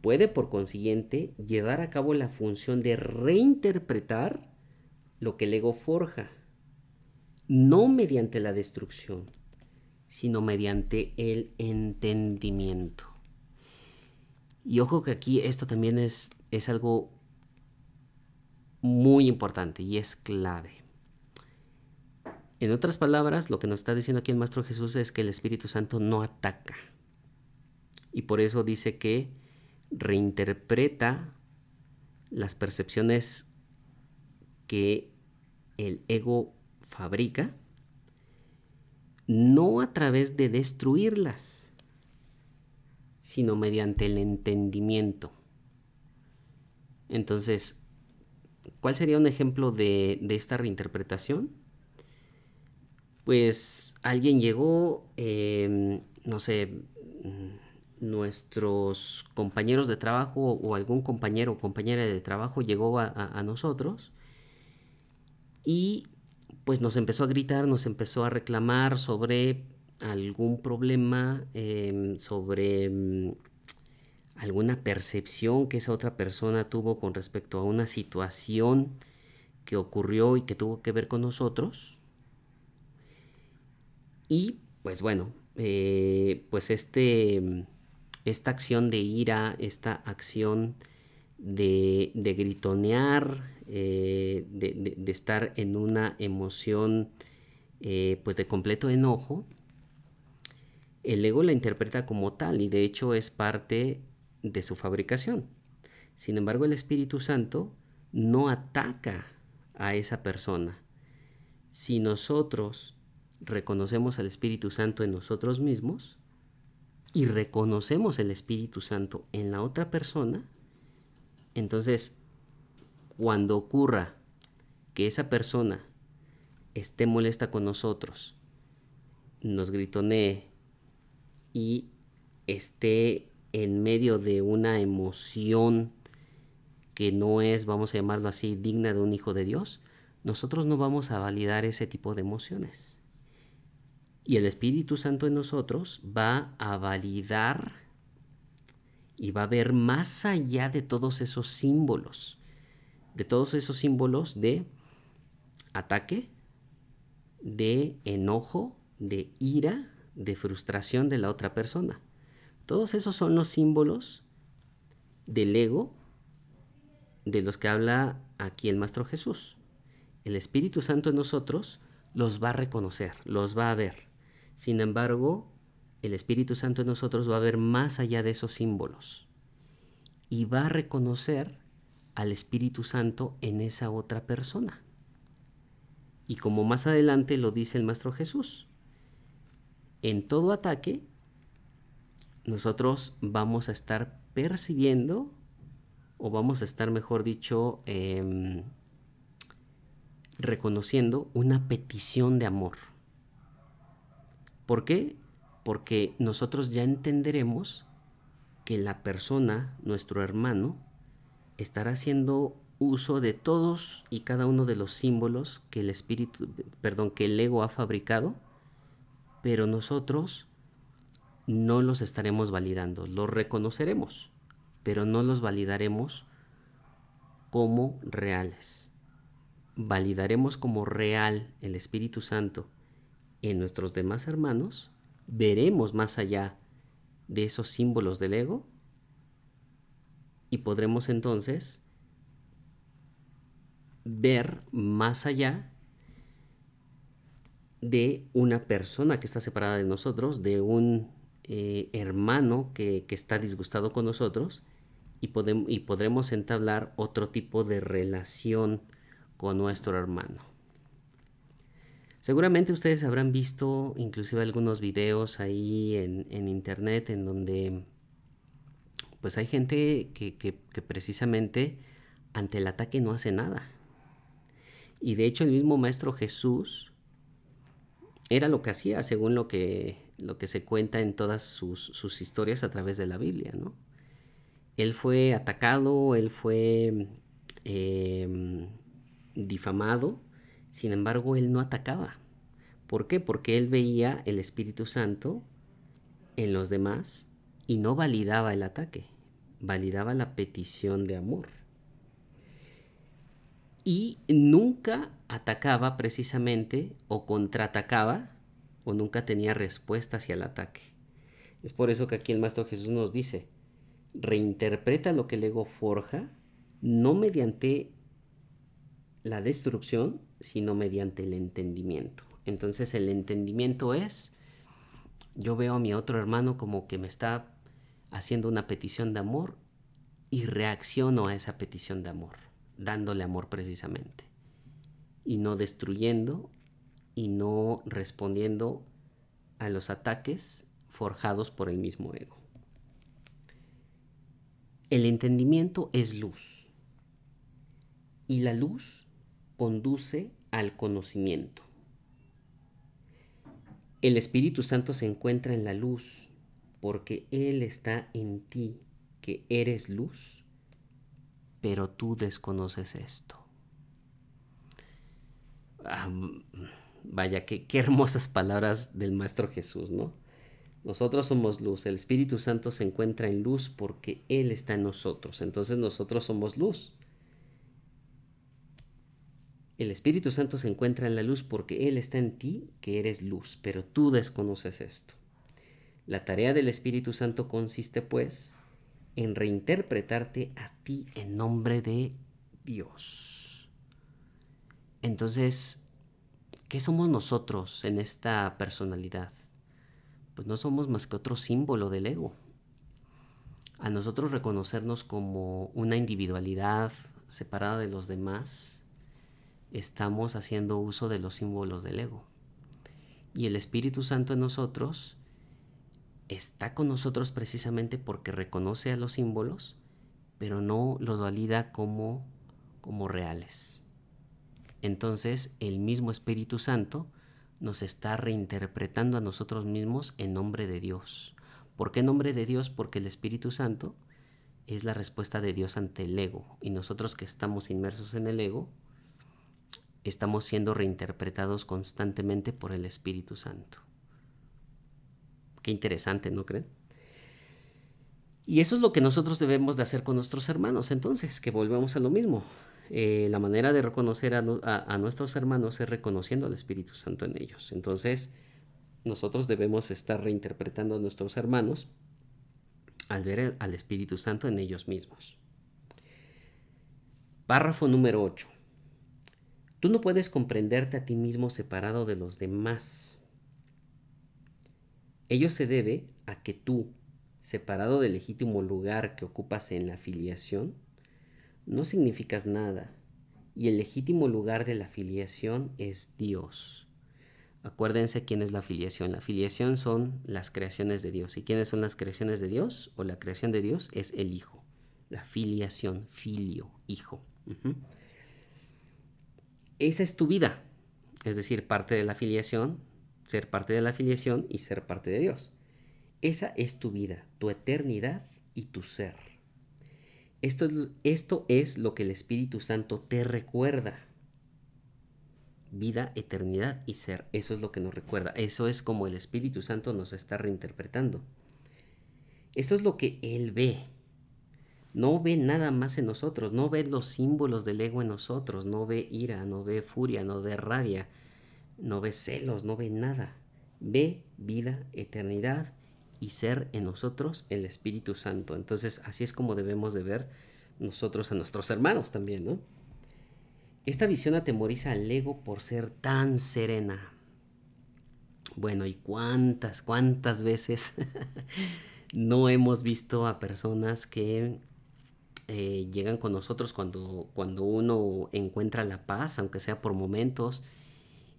Speaker 1: Puede, por consiguiente, llevar a cabo la función de reinterpretar lo que el ego forja, no mediante la destrucción, sino mediante el entendimiento. Y ojo que aquí esto también es, es algo muy importante y es clave. En otras palabras, lo que nos está diciendo aquí el Maestro Jesús es que el Espíritu Santo no ataca. Y por eso dice que reinterpreta las percepciones que el ego fabrica, no a través de destruirlas, sino mediante el entendimiento. Entonces, ¿cuál sería un ejemplo de, esta reinterpretación? Pues alguien llegó, em, no sé, nuestros compañeros de trabajo o algún compañero o compañera de trabajo llegó a, nosotros y pues nos empezó a gritar, nos empezó a reclamar sobre algún problema, em, sobre em, alguna percepción que esa otra persona tuvo con respecto a una situación que ocurrió y que tuvo que ver con nosotros. Y pues bueno, eh, pues este esta acción de ira, esta acción de, gritonear, eh, de, estar en una emoción eh, pues de completo enojo, el ego la interpreta como tal y de hecho es parte de su fabricación. Sin embargo, el Espíritu Santo no ataca a esa persona. Si nosotros reconocemos al Espíritu Santo en nosotros mismos, y reconocemos el Espíritu Santo en la otra persona, entonces cuando ocurra que esa persona esté molesta con nosotros nos gritonee y esté en medio de una emoción que no es, vamos a llamarlo así, digna de un hijo de Dios, nosotros no vamos a validar ese tipo de emociones. Y el Espíritu Santo en nosotros va a validar y va a ver más allá de todos esos símbolos, de todos esos símbolos de ataque, de enojo, de ira, de frustración de la otra persona. Todos esos son los símbolos del ego de los que habla aquí el Maestro Jesús. El Espíritu Santo en nosotros los va a reconocer, los va a ver. Sin embargo, el Espíritu Santo en nosotros va a ver más allá de esos símbolos y va a reconocer al Espíritu Santo en esa otra persona. Y como más adelante lo dice el Maestro Jesús, en todo ataque, nosotros vamos a estar percibiendo, o vamos a estar, mejor dicho, em, reconociendo una petición de amor. ¿Por qué? Porque nosotros ya entenderemos que la persona, nuestro hermano, estará haciendo uso de todos y cada uno de los símbolos que el espíritu, perdón, que el ego ha fabricado, pero nosotros no los estaremos validando, los reconoceremos, pero no los validaremos como reales. Validaremos como real el Espíritu Santo en nuestros demás hermanos, veremos más allá de esos símbolos del ego y podremos entonces ver más allá de una persona que está separada de nosotros, de un eh, hermano que, está disgustado con nosotros y, y podremos entablar otro tipo de relación con nuestro hermano. Seguramente ustedes habrán visto inclusive algunos videos ahí en, internet en donde pues hay gente que precisamente ante el ataque no hace nada y de hecho el mismo Maestro Jesús era lo que hacía según lo que, lo que se cuenta en todas sus, historias a través de la Biblia, ¿no? Él fue atacado, él fue em, difamado, sin embargo él no atacaba. ¿Por qué? Porque él veía el Espíritu Santo en los demás y no validaba el ataque, validaba la petición de amor y nunca atacaba precisamente o contraatacaba o nunca tenía respuesta hacia el ataque. Es por eso que aquí el Maestro Jesús nos dice, reinterpreta lo que el ego forja, no mediante la destrucción, sino mediante el entendimiento. Entonces el entendimiento es, yo veo a mi otro hermano como que me está haciendo una petición de amor y reacciono a esa petición de amor dándole amor precisamente. Y no destruyendo y no respondiendo a los ataques forjados por el mismo ego. El entendimiento es luz y la luz conduce al conocimiento. El Espíritu Santo se encuentra en la luz porque Él está en ti, que eres luz pero tú desconoces esto. Vaya, qué, qué hermosas palabras del Maestro Jesús, ¿no? Nosotros somos luz, el Espíritu Santo se encuentra en luz porque Él está en nosotros, entonces nosotros somos luz. El Espíritu Santo se encuentra en la luz porque Él está en ti, que eres luz, pero tú desconoces esto. La tarea del Espíritu Santo consiste, pues, en reinterpretarte a ti en nombre de Dios. Entonces, ¿qué somos nosotros en esta personalidad? Pues no somos más que otro símbolo del ego. A nosotros reconocernos como una individualidad separada de los demás, estamos haciendo uso de los símbolos del ego. Y el Espíritu Santo en nosotros está con nosotros precisamente porque reconoce a los símbolos, pero no los valida como, como reales. Entonces el mismo Espíritu Santo nos está reinterpretando a nosotros mismos en nombre de Dios. ¿Por qué en nombre de Dios? Porque el Espíritu Santo es la respuesta de Dios ante el ego. Y nosotros que estamos inmersos en el ego, estamos siendo reinterpretados constantemente por el Espíritu Santo. Qué interesante, ¿no creen? Y eso es lo que nosotros debemos de hacer con nuestros hermanos, entonces, que volvemos a lo mismo. Eh, la manera de reconocer a, nuestros hermanos es reconociendo al Espíritu Santo en ellos. Entonces, nosotros debemos estar reinterpretando a nuestros hermanos al ver al Espíritu Santo en ellos mismos. Párrafo número 8. Tú no puedes comprenderte a ti mismo separado de los demás. Ello se debe a que tú, separado del legítimo lugar que ocupas en la filiación, no significas nada, y el legítimo lugar de la filiación es Dios. Acuérdense quién es la filiación. La filiación son las creaciones de Dios. ¿Y quiénes son las creaciones de Dios? O la creación de Dios es el Hijo. La filiación, filio, hijo. Esa es tu vida. Es decir, parte de la filiación, ser parte de la filiación y ser parte de Dios. Esa es tu vida, tu eternidad y tu ser. Esto es, esto es lo que el Espíritu Santo te recuerda. Vida, eternidad y ser. Eso es lo que nos recuerda. Eso es como el Espíritu Santo nos está reinterpretando. Esto es lo que Él ve. No ve nada más en nosotros. No ve los símbolos del ego en nosotros. No ve ira, no ve furia, no ve rabia, no ve celos, no ve nada. Ve vida, eternidad y ser en nosotros el Espíritu Santo. Entonces así es como debemos de ver nosotros a nuestros hermanos también, ¿no? Esta visión atemoriza al ego por ser tan serena. Bueno, ¿y cuántas, cuántas veces *laughs* no hemos visto a personas que eh, llegan con nosotros cuando, cuando uno encuentra la paz, aunque sea por momentos,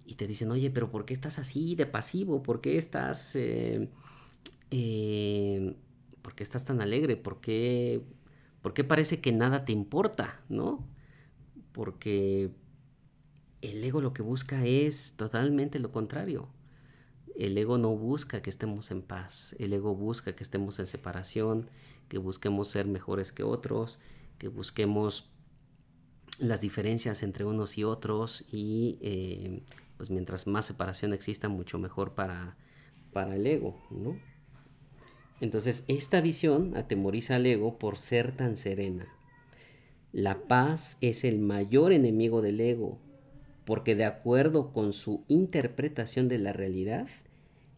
Speaker 1: y te dicen, oye, pero ¿por qué estás así de pasivo? ¿Por qué estás... Eh, eh, ¿por qué estás tan alegre? ¿Por qué, ¿Por qué parece que nada te importa? ¿No? Porque el ego lo que busca es totalmente lo contrario. El ego no busca que estemos en paz, el ego busca que estemos en separación, que busquemos ser mejores que otros, que busquemos las diferencias entre unos y otros y eh, pues mientras más separación exista mucho mejor para, para el ego, ¿no? Entonces, esta visión atemoriza al ego por ser tan serena. La paz es el mayor enemigo del ego, porque de acuerdo con su interpretación de la realidad,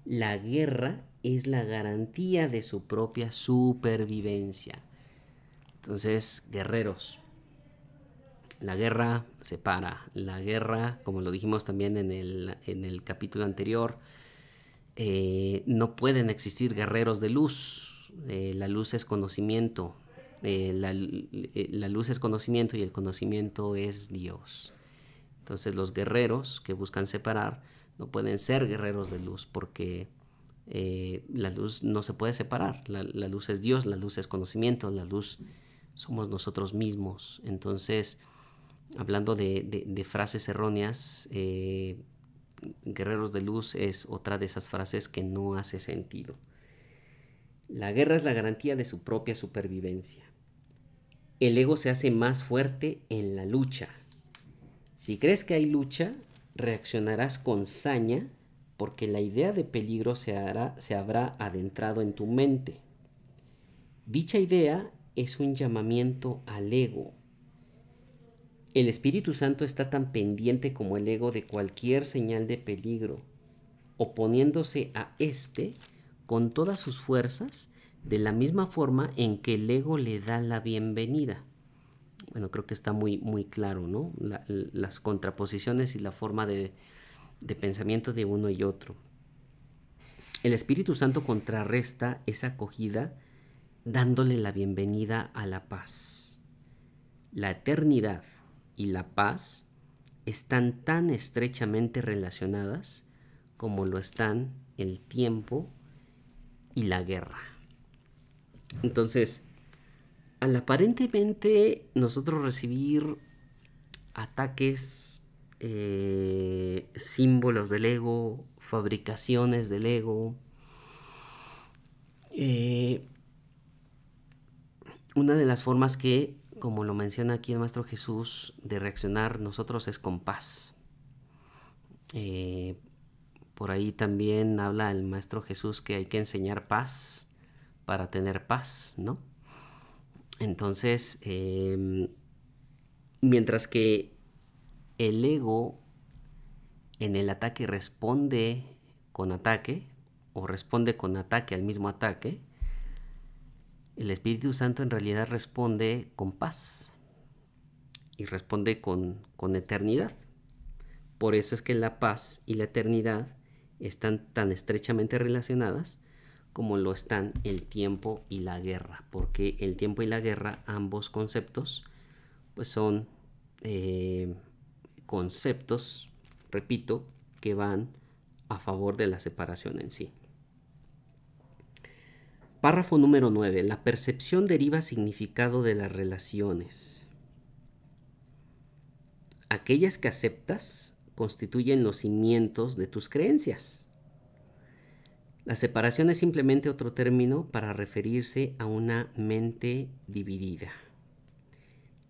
Speaker 1: la guerra es la garantía de su propia supervivencia. Entonces, guerreros, la guerra separa. La guerra, como lo dijimos también en el, en el capítulo anterior, eh, no pueden existir guerreros de luz. Eh, la luz es conocimiento. Eh, la, la, luz es conocimiento y el conocimiento es Dios. Entonces los guerreros que buscan separar no pueden ser guerreros de luz porque la luz no se puede separar. La, luz es Dios, la luz es conocimiento, la luz somos nosotros mismos. Entonces, hablando de, frases erróneas, guerreros de luz es otra de esas frases que no hace sentido. La guerra es la garantía de su propia supervivencia. El ego se hace más fuerte en la lucha. Si crees que hay lucha, reaccionarás con saña porque la idea de peligro se, habrá adentrado en tu mente. Dicha idea es un llamamiento al ego el Espíritu Santo está tan pendiente como el ego de cualquier señal de peligro, oponiéndose a éste con todas sus fuerzas, de la misma forma en que el ego le da la bienvenida. Bueno, creo que está muy, muy claro, ¿no? las contraposiciones y la forma de, de pensamiento de uno y otro. El Espíritu Santo contrarresta esa acogida dándole la bienvenida a la paz. La eternidad y la paz están tan estrechamente relacionadas como lo están el tiempo y la guerra. Entonces, al aparentemente nosotros recibir ataques eh, símbolos del ego, fabricaciones del ego. Eh, una de las formas que, como lo menciona aquí el Maestro Jesús, de reaccionar nosotros es con paz. Eh, por ahí también habla el Maestro Jesús que hay que enseñar paz para tener paz, ¿no? Entonces, mientras que el ego en el ataque responde con ataque o responde con ataque al mismo ataque, el Espíritu Santo en realidad responde con paz y responde con, con eternidad. Por eso es que la paz y la eternidad están tan estrechamente relacionadas como lo están el tiempo y la guerra, porque el tiempo y la guerra, ambos conceptos, pues son eh, conceptos, repito, que van a favor de la separación en sí. Párrafo número 9. La percepción deriva significado de las relaciones. Aquellas que aceptas constituyen los cimientos de tus creencias. La separación es simplemente otro término para referirse a una mente dividida.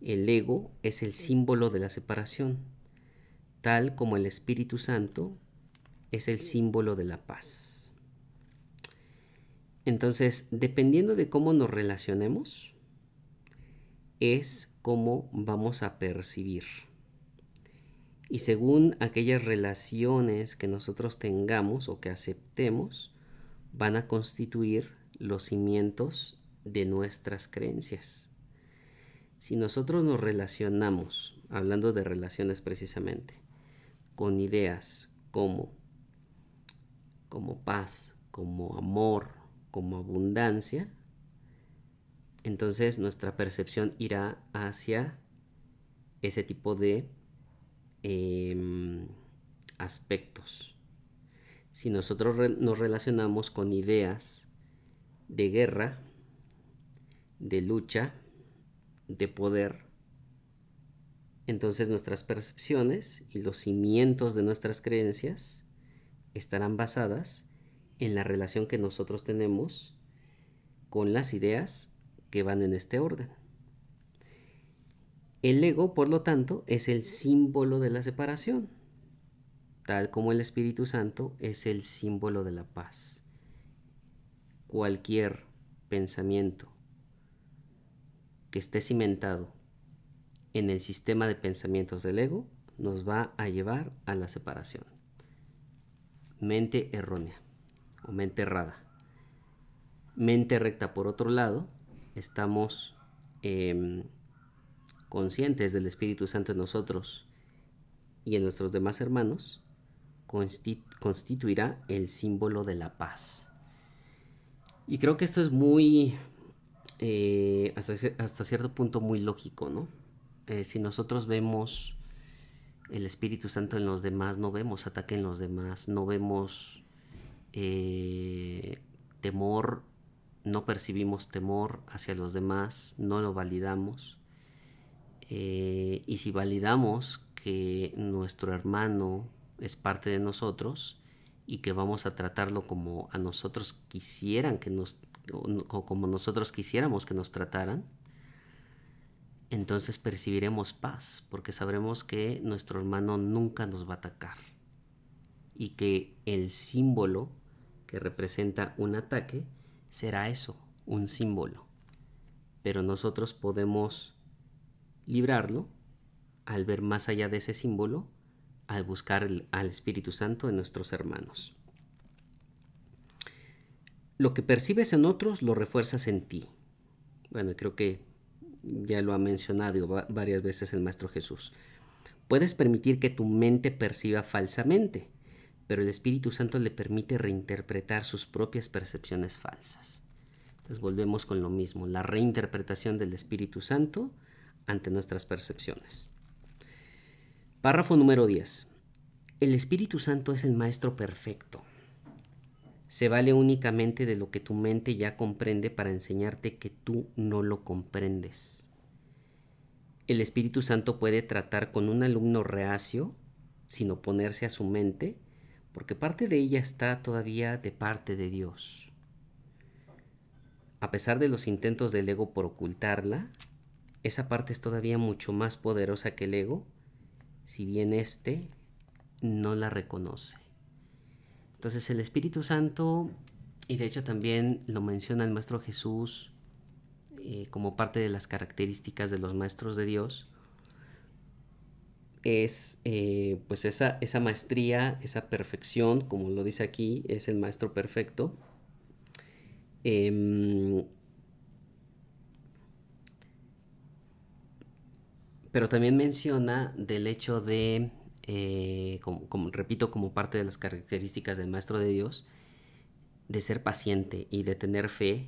Speaker 1: El ego es el símbolo de la separación tal como el Espíritu Santo es el símbolo de la paz. Entonces, dependiendo de cómo nos relacionemos, es cómo vamos a percibir. Y según aquellas relaciones que nosotros tengamos o que aceptemos, van a constituir los cimientos de nuestras creencias. Si nosotros nos relacionamos, hablando de relaciones precisamente, con ideas como, como paz, como amor, como abundancia, entonces nuestra percepción irá hacia ese tipo de em, aspectos. Si nosotros nos relacionamos con ideas de guerra, de lucha, de poder, entonces nuestras percepciones y los cimientos de nuestras creencias estarán basadas en la relación que nosotros tenemos con las ideas que van en este orden. El ego, por lo tanto, es el símbolo de la separación, tal como el Espíritu Santo es el símbolo de la paz. Cualquier pensamiento que esté cimentado en el sistema de pensamientos del ego nos va a llevar a la separación. Mente errónea o mente errada. Mente recta, por otro lado, estamos em, conscientes del Espíritu Santo en nosotros y en nuestros demás hermanos, constituirá el símbolo de la paz. Y creo que esto es muy, eh, hasta, hasta cierto punto, muy lógico, ¿no? Eh, si nosotros vemos el Espíritu Santo en los demás, no vemos ataque en los demás, no vemos eh, temor, no percibimos temor hacia los demás, no lo validamos. Eh, y si validamos que nuestro hermano es parte de nosotros y que vamos a tratarlo como a nosotros quisieran que nos, o como nosotros quisiéramos que nos trataran, entonces percibiremos paz, porque sabremos que nuestro hermano nunca nos va a atacar y que el símbolo que representa un ataque será eso, un símbolo. Pero nosotros podemos librarlo al ver más allá de ese símbolo, al buscar al Espíritu Santo en nuestros hermanos. Lo que percibes en otros lo refuerzas en ti. Bueno, creo que ya lo ha mencionado varias veces el Maestro Jesús. Puedes permitir que tu mente perciba falsamente, pero el Espíritu Santo le permite reinterpretar sus propias percepciones falsas. Entonces volvemos con lo mismo, la reinterpretación del Espíritu Santo ante nuestras percepciones. Párrafo número 10. El Espíritu Santo es el Maestro perfecto. Se vale únicamente de lo que tu mente ya comprende para enseñarte que tú no lo comprendes. El Espíritu Santo puede tratar con un alumno reacio sin oponerse a su mente, porque parte de ella está todavía de parte de Dios. A pesar de los intentos del ego por ocultarla, esa parte es todavía mucho más poderosa que el ego, si bien éste no la reconoce. Entonces el Espíritu Santo, y de hecho también lo menciona el Maestro Jesús eh, como parte de las características de los maestros de Dios, es eh, pues esa, esa maestría, esa perfección, como lo dice aquí, es el maestro perfecto. Em, pero también menciona del hecho de, eh, como, repito, como parte de las características del maestro de Dios, de ser paciente y de tener fe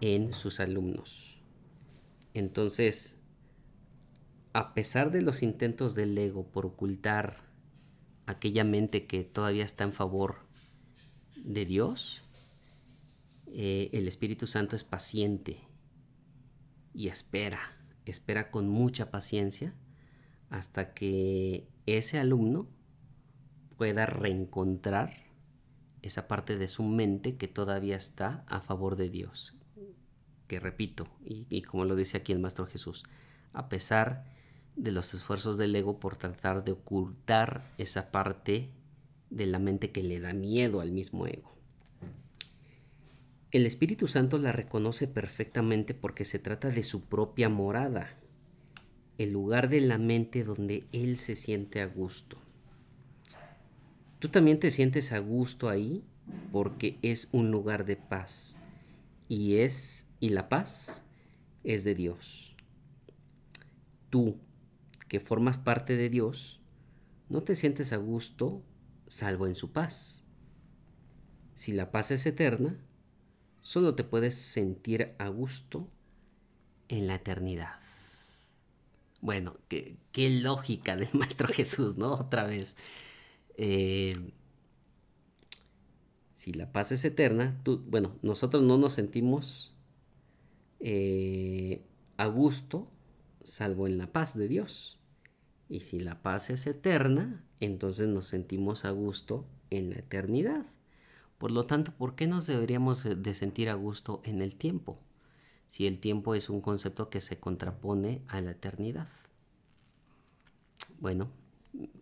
Speaker 1: en sus alumnos. Entonces, a pesar de los intentos del ego por ocultar aquella mente que todavía está en favor de Dios, eh, el Espíritu Santo es paciente y espera, espera con mucha paciencia hasta que ese alumno pueda reencontrar esa parte de su mente que todavía está a favor de Dios. Que repito, y, y como lo dice aquí el Maestro Jesús, a pesar de los esfuerzos del ego por tratar de ocultar esa parte de la mente que le da miedo al mismo ego. El Espíritu Santo la reconoce perfectamente porque se trata de su propia morada, el lugar de la mente donde Él se siente a gusto. Tú también te sientes a gusto ahí porque es un lugar de paz y es y la paz es de Dios. Tú que formas parte de Dios, no te sientes a gusto salvo en su paz. Si la paz es eterna, solo te puedes sentir a gusto en la eternidad. Bueno, qué, lógica del *laughs* Maestro Jesús, ¿no? Otra vez. Eh, si la paz es eterna, bueno, nosotros no nos sentimos eh, a gusto salvo en la paz de Dios. Y si la paz es eterna, entonces nos sentimos a gusto en la eternidad. Por lo tanto, ¿por qué nos deberíamos de sentir a gusto en el tiempo? Si el tiempo es un concepto que se contrapone a la eternidad. Bueno,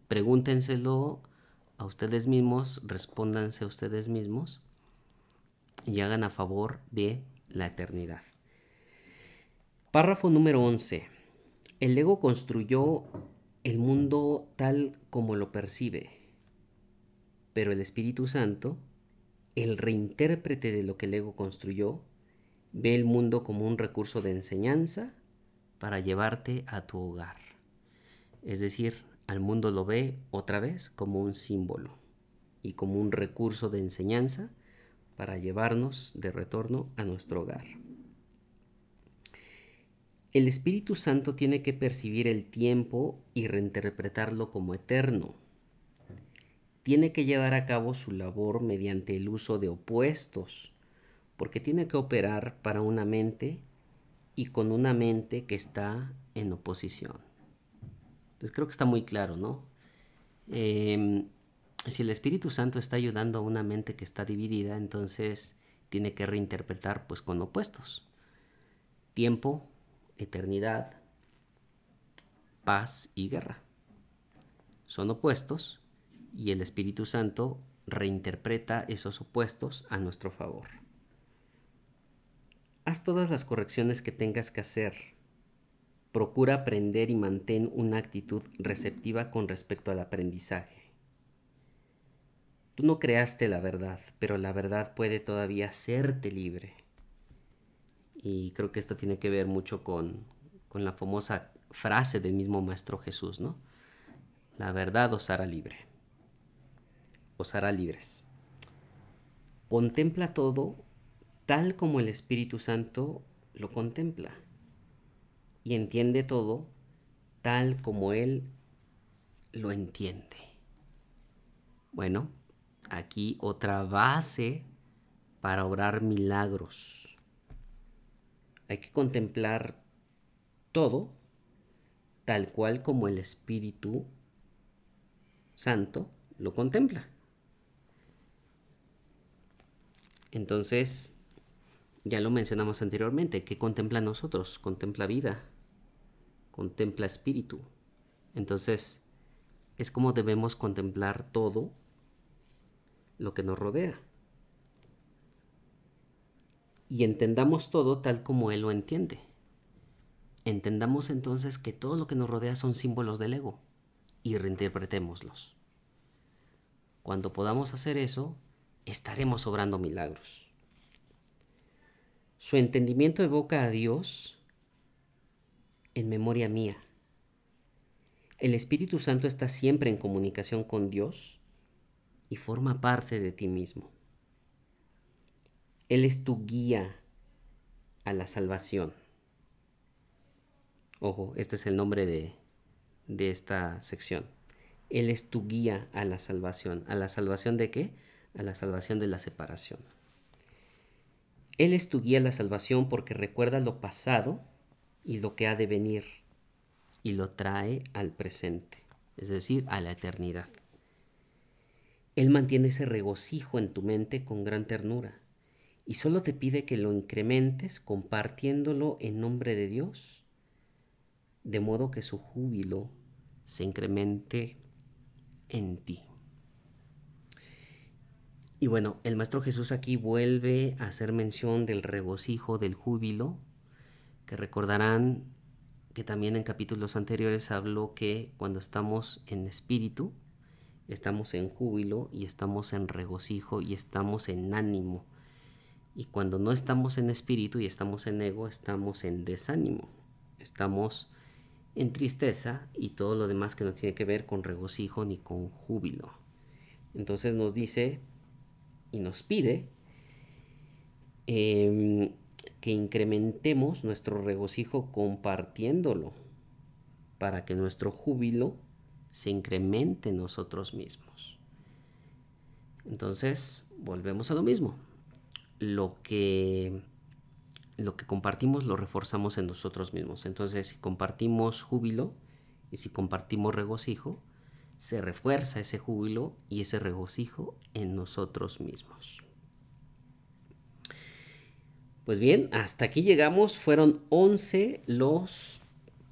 Speaker 1: pregúntenselo a ustedes mismos, respóndanse a ustedes mismos y hagan a favor de la eternidad. Párrafo número 11. El ego construyó el mundo tal como lo percibe, pero el Espíritu Santo, el reintérprete de lo que el ego construyó, ve el mundo como un recurso de enseñanza para llevarte a tu hogar. Es decir, al mundo lo ve otra vez como un símbolo y como un recurso de enseñanza para llevarnos de retorno a nuestro hogar. El Espíritu Santo tiene que percibir el tiempo y reinterpretarlo como eterno. Tiene que llevar a cabo su labor mediante el uso de opuestos, porque tiene que operar para una mente y con una mente que está en oposición. Entonces creo que está muy claro, ¿no? Em, si el Espíritu Santo está ayudando a una mente que está dividida, entonces tiene que reinterpretar pues con opuestos. Tiempo eternidad, paz y guerra. Son opuestos y el Espíritu Santo reinterpreta esos opuestos a nuestro favor. Haz todas las correcciones que tengas que hacer. Procura aprender y mantén una actitud receptiva con respecto al aprendizaje. Tú no creaste la verdad, pero la verdad puede todavía hacerte libre. Y creo que esto tiene que ver mucho con, la famosa frase del mismo Maestro Jesús, ¿no? La verdad os hará libre. Os hará libres. Contempla todo tal como el Espíritu Santo lo contempla. Y entiende todo tal como Él lo entiende. Bueno, aquí otra base para obrar milagros hay que contemplar todo tal cual como el Espíritu Santo lo contempla. Entonces, ya lo mencionamos anteriormente, ¿qué contempla nosotros? Contempla vida, contempla espíritu. Entonces, es como debemos contemplar todo lo que nos rodea. Y entendamos todo tal como Él lo entiende. Entendamos entonces que todo lo que nos rodea son símbolos del ego y reinterpretémoslos. Cuando podamos hacer eso, estaremos obrando milagros. Su entendimiento evoca a Dios en memoria mía. El Espíritu Santo está siempre en comunicación con Dios y forma parte de ti mismo. Él es tu guía a la salvación. Ojo, este es el nombre de, de esta sección. Él es tu guía a la salvación. ¿A la salvación de qué? A la salvación de la separación. Él es tu guía a la salvación porque recuerda lo pasado y lo que ha de venir y lo trae al presente, es decir, a la eternidad. Él mantiene ese regocijo en tu mente con gran ternura y solo te pide que lo incrementes compartiéndolo en nombre de Dios, de modo que su júbilo se incremente en ti. Y bueno, el Maestro Jesús aquí vuelve a hacer mención del regocijo, del júbilo, que recordarán que también en capítulos anteriores habló que cuando estamos en espíritu, estamos en júbilo y estamos en regocijo y estamos en ánimo. Y cuando no estamos en espíritu y estamos en ego, estamos en desánimo. Estamos en tristeza y todo lo demás que no tiene que ver con regocijo ni con júbilo. Entonces nos dice y nos pide em, que incrementemos nuestro regocijo compartiéndolo para que nuestro júbilo se incremente en nosotros mismos. Entonces, volvemos a lo mismo. Lo que, lo que compartimos lo reforzamos en nosotros mismos. Entonces, si compartimos júbilo y si compartimos regocijo, se refuerza ese júbilo y ese regocijo en nosotros mismos. Pues bien, hasta aquí llegamos. Fueron 11 los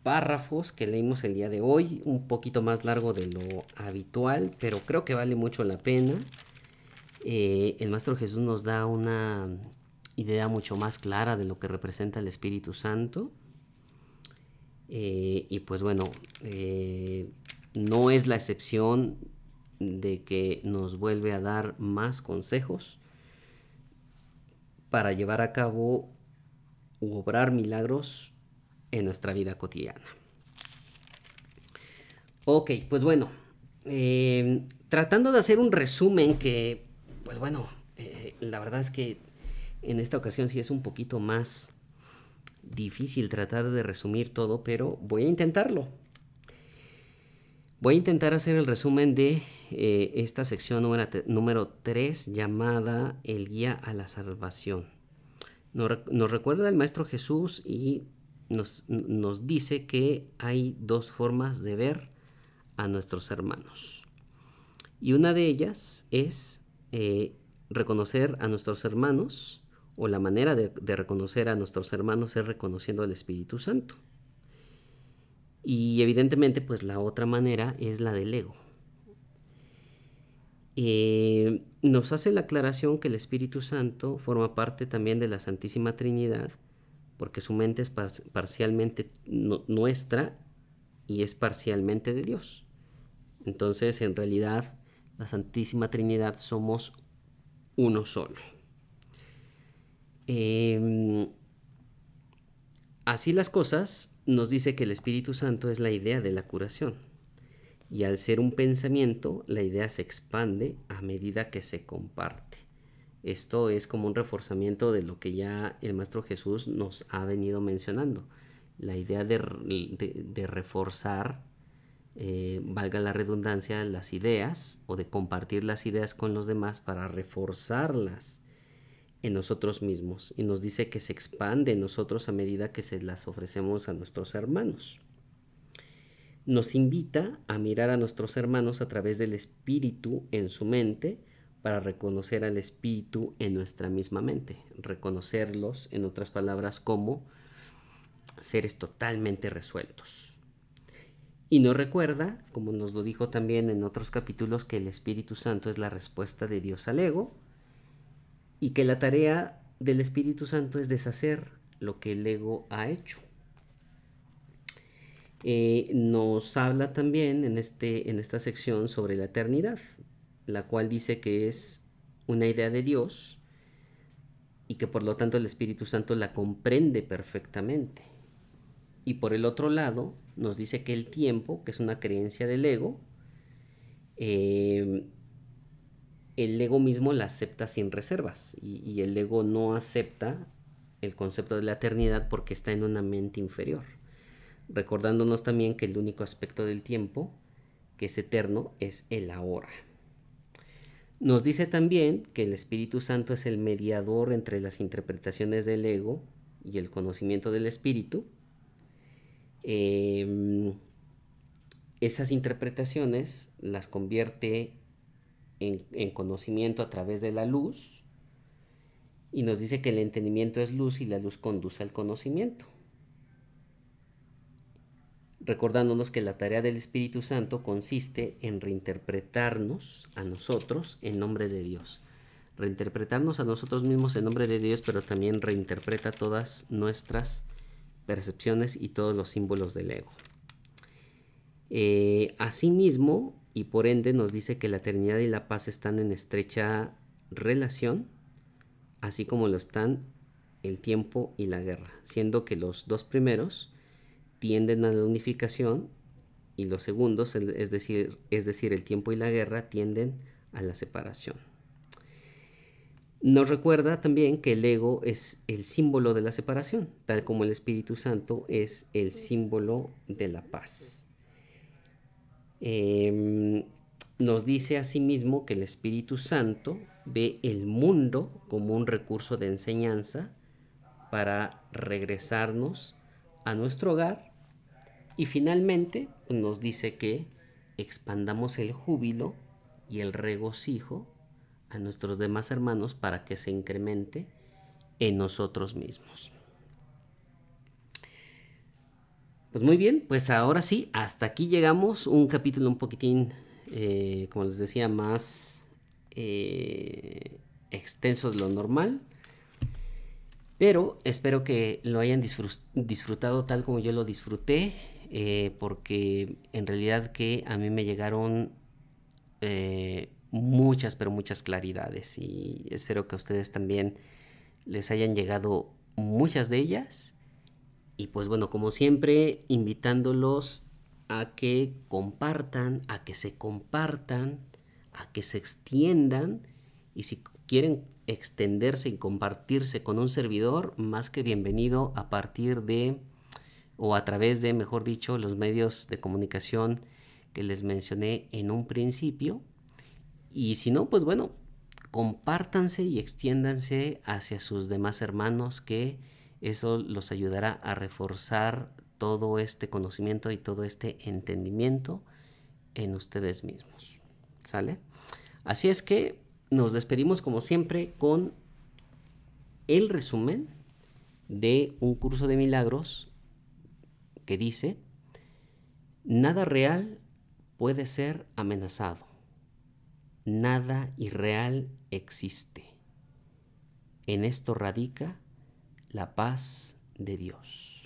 Speaker 1: párrafos que leímos el día de hoy, un poquito más largo de lo habitual, pero creo que vale mucho la pena. Eh, el Maestro Jesús nos da una idea mucho más clara de lo que representa el Espíritu Santo. Eh, y pues bueno, eh, no es la excepción de que nos vuelve a dar más consejos para llevar a cabo u obrar milagros en nuestra vida cotidiana. Ok, pues bueno, eh, tratando de hacer un resumen que, pues bueno, eh, la verdad es que en esta ocasión sí es un poquito más difícil tratar de resumir todo, pero voy a intentarlo. Voy a intentar hacer el resumen de eh, esta sección número, 3 llamada El Guía a la Salvación. Nos, recuerda el Maestro Jesús y nos, dice que hay dos formas de ver a nuestros hermanos. Y una de ellas es eh, reconocer a nuestros hermanos, o la manera de reconocer a nuestros hermanos es reconociendo al Espíritu Santo. Y evidentemente, pues la otra manera es la del ego. Eh, nos hace la aclaración que el Espíritu Santo forma parte también de la Santísima Trinidad, porque su mente es parcialmente nuestra y es parcialmente de Dios. Entonces, en realidad, la Santísima Trinidad somos uno solo. Em, así las cosas, nos dice que el Espíritu Santo es la idea de la curación. Y al ser un pensamiento, la idea se expande a medida que se comparte. Esto es como un reforzamiento de lo que ya el Maestro Jesús nos ha venido mencionando. La idea de, reforzar, eh, valga la redundancia, las ideas o de compartir las ideas con los demás para reforzarlas en nosotros mismos y nos dice que se expande en nosotros a medida que se las ofrecemos a nuestros hermanos. nos invita a mirar a nuestros hermanos a través del espíritu en su mente para reconocer al espíritu en nuestra misma mente, reconocerlos, en otras palabras, como seres totalmente resueltos. Y nos recuerda, como nos lo dijo también en otros capítulos, que el Espíritu Santo es la respuesta de Dios al ego y que la tarea del Espíritu Santo es deshacer lo que el ego ha hecho. Eh, nos habla también en, este, en esta sección sobre la eternidad, la cual dice que es una idea de Dios y que por lo tanto el Espíritu Santo la comprende perfectamente. Y por el otro lado, nos dice que el tiempo, que es una creencia del ego, eh, el ego mismo la acepta sin reservas y, y el ego no acepta el concepto de la eternidad porque está en una mente inferior recordándonos también que el único aspecto del tiempo que es eterno es el ahora. Nos dice también que el Espíritu Santo es el mediador entre las interpretaciones del ego y el conocimiento del Espíritu. Em, esas interpretaciones las convierte en, en conocimiento a través de la luz y nos dice que el entendimiento es luz y la luz conduce al conocimiento recordándonos que la tarea del Espíritu Santo consiste en reinterpretarnos a nosotros en nombre de Dios. Reinterpretarnos a nosotros mismos en nombre de Dios, pero también reinterpreta todas nuestras percepciones y todos los símbolos del ego. Eh, asimismo, y por ende nos dice que la eternidad y la paz están en estrecha relación, así como lo están el tiempo y la guerra, siendo que los dos primeros tienden a la unificación y los segundos, es decir, es decir, el tiempo y la guerra, tienden a la separación. Nos recuerda también que el ego es el símbolo de la separación, tal como el Espíritu Santo es el símbolo de la paz. Em, nos dice asimismo que el Espíritu Santo ve el mundo como un recurso de enseñanza para regresarnos a nuestro hogar y finalmente nos dice que expandamos el júbilo y el regocijo a nuestros demás hermanos para que se incremente en nosotros mismos. Pues muy bien, pues ahora sí, hasta aquí llegamos. Un capítulo un poquitín, eh, como les decía, más eh, extenso de lo normal. Pero espero que lo hayan disfrutado tal como yo lo disfruté. Eh, porque en realidad que a mí me llegaron muchas, pero muchas claridades y espero que a ustedes también les hayan llegado muchas de ellas. Y pues bueno, como siempre, invitándolos a que compartan, a que se compartan, a que se extiendan y si quieren extenderse y compartirse con un servidor, más que bienvenido a partir de o a través de, mejor dicho, los medios de comunicación que les mencioné en un principio. Y si no, pues bueno, compártanse y extiéndanse hacia sus demás hermanos que eso los ayudará a reforzar todo este conocimiento y todo este entendimiento en ustedes mismos. ¿Sale? Así es que nos despedimos como siempre con el resumen de un curso de milagros que dice, nada real puede ser amenazado, nada irreal existe. En esto radica la paz de Dios.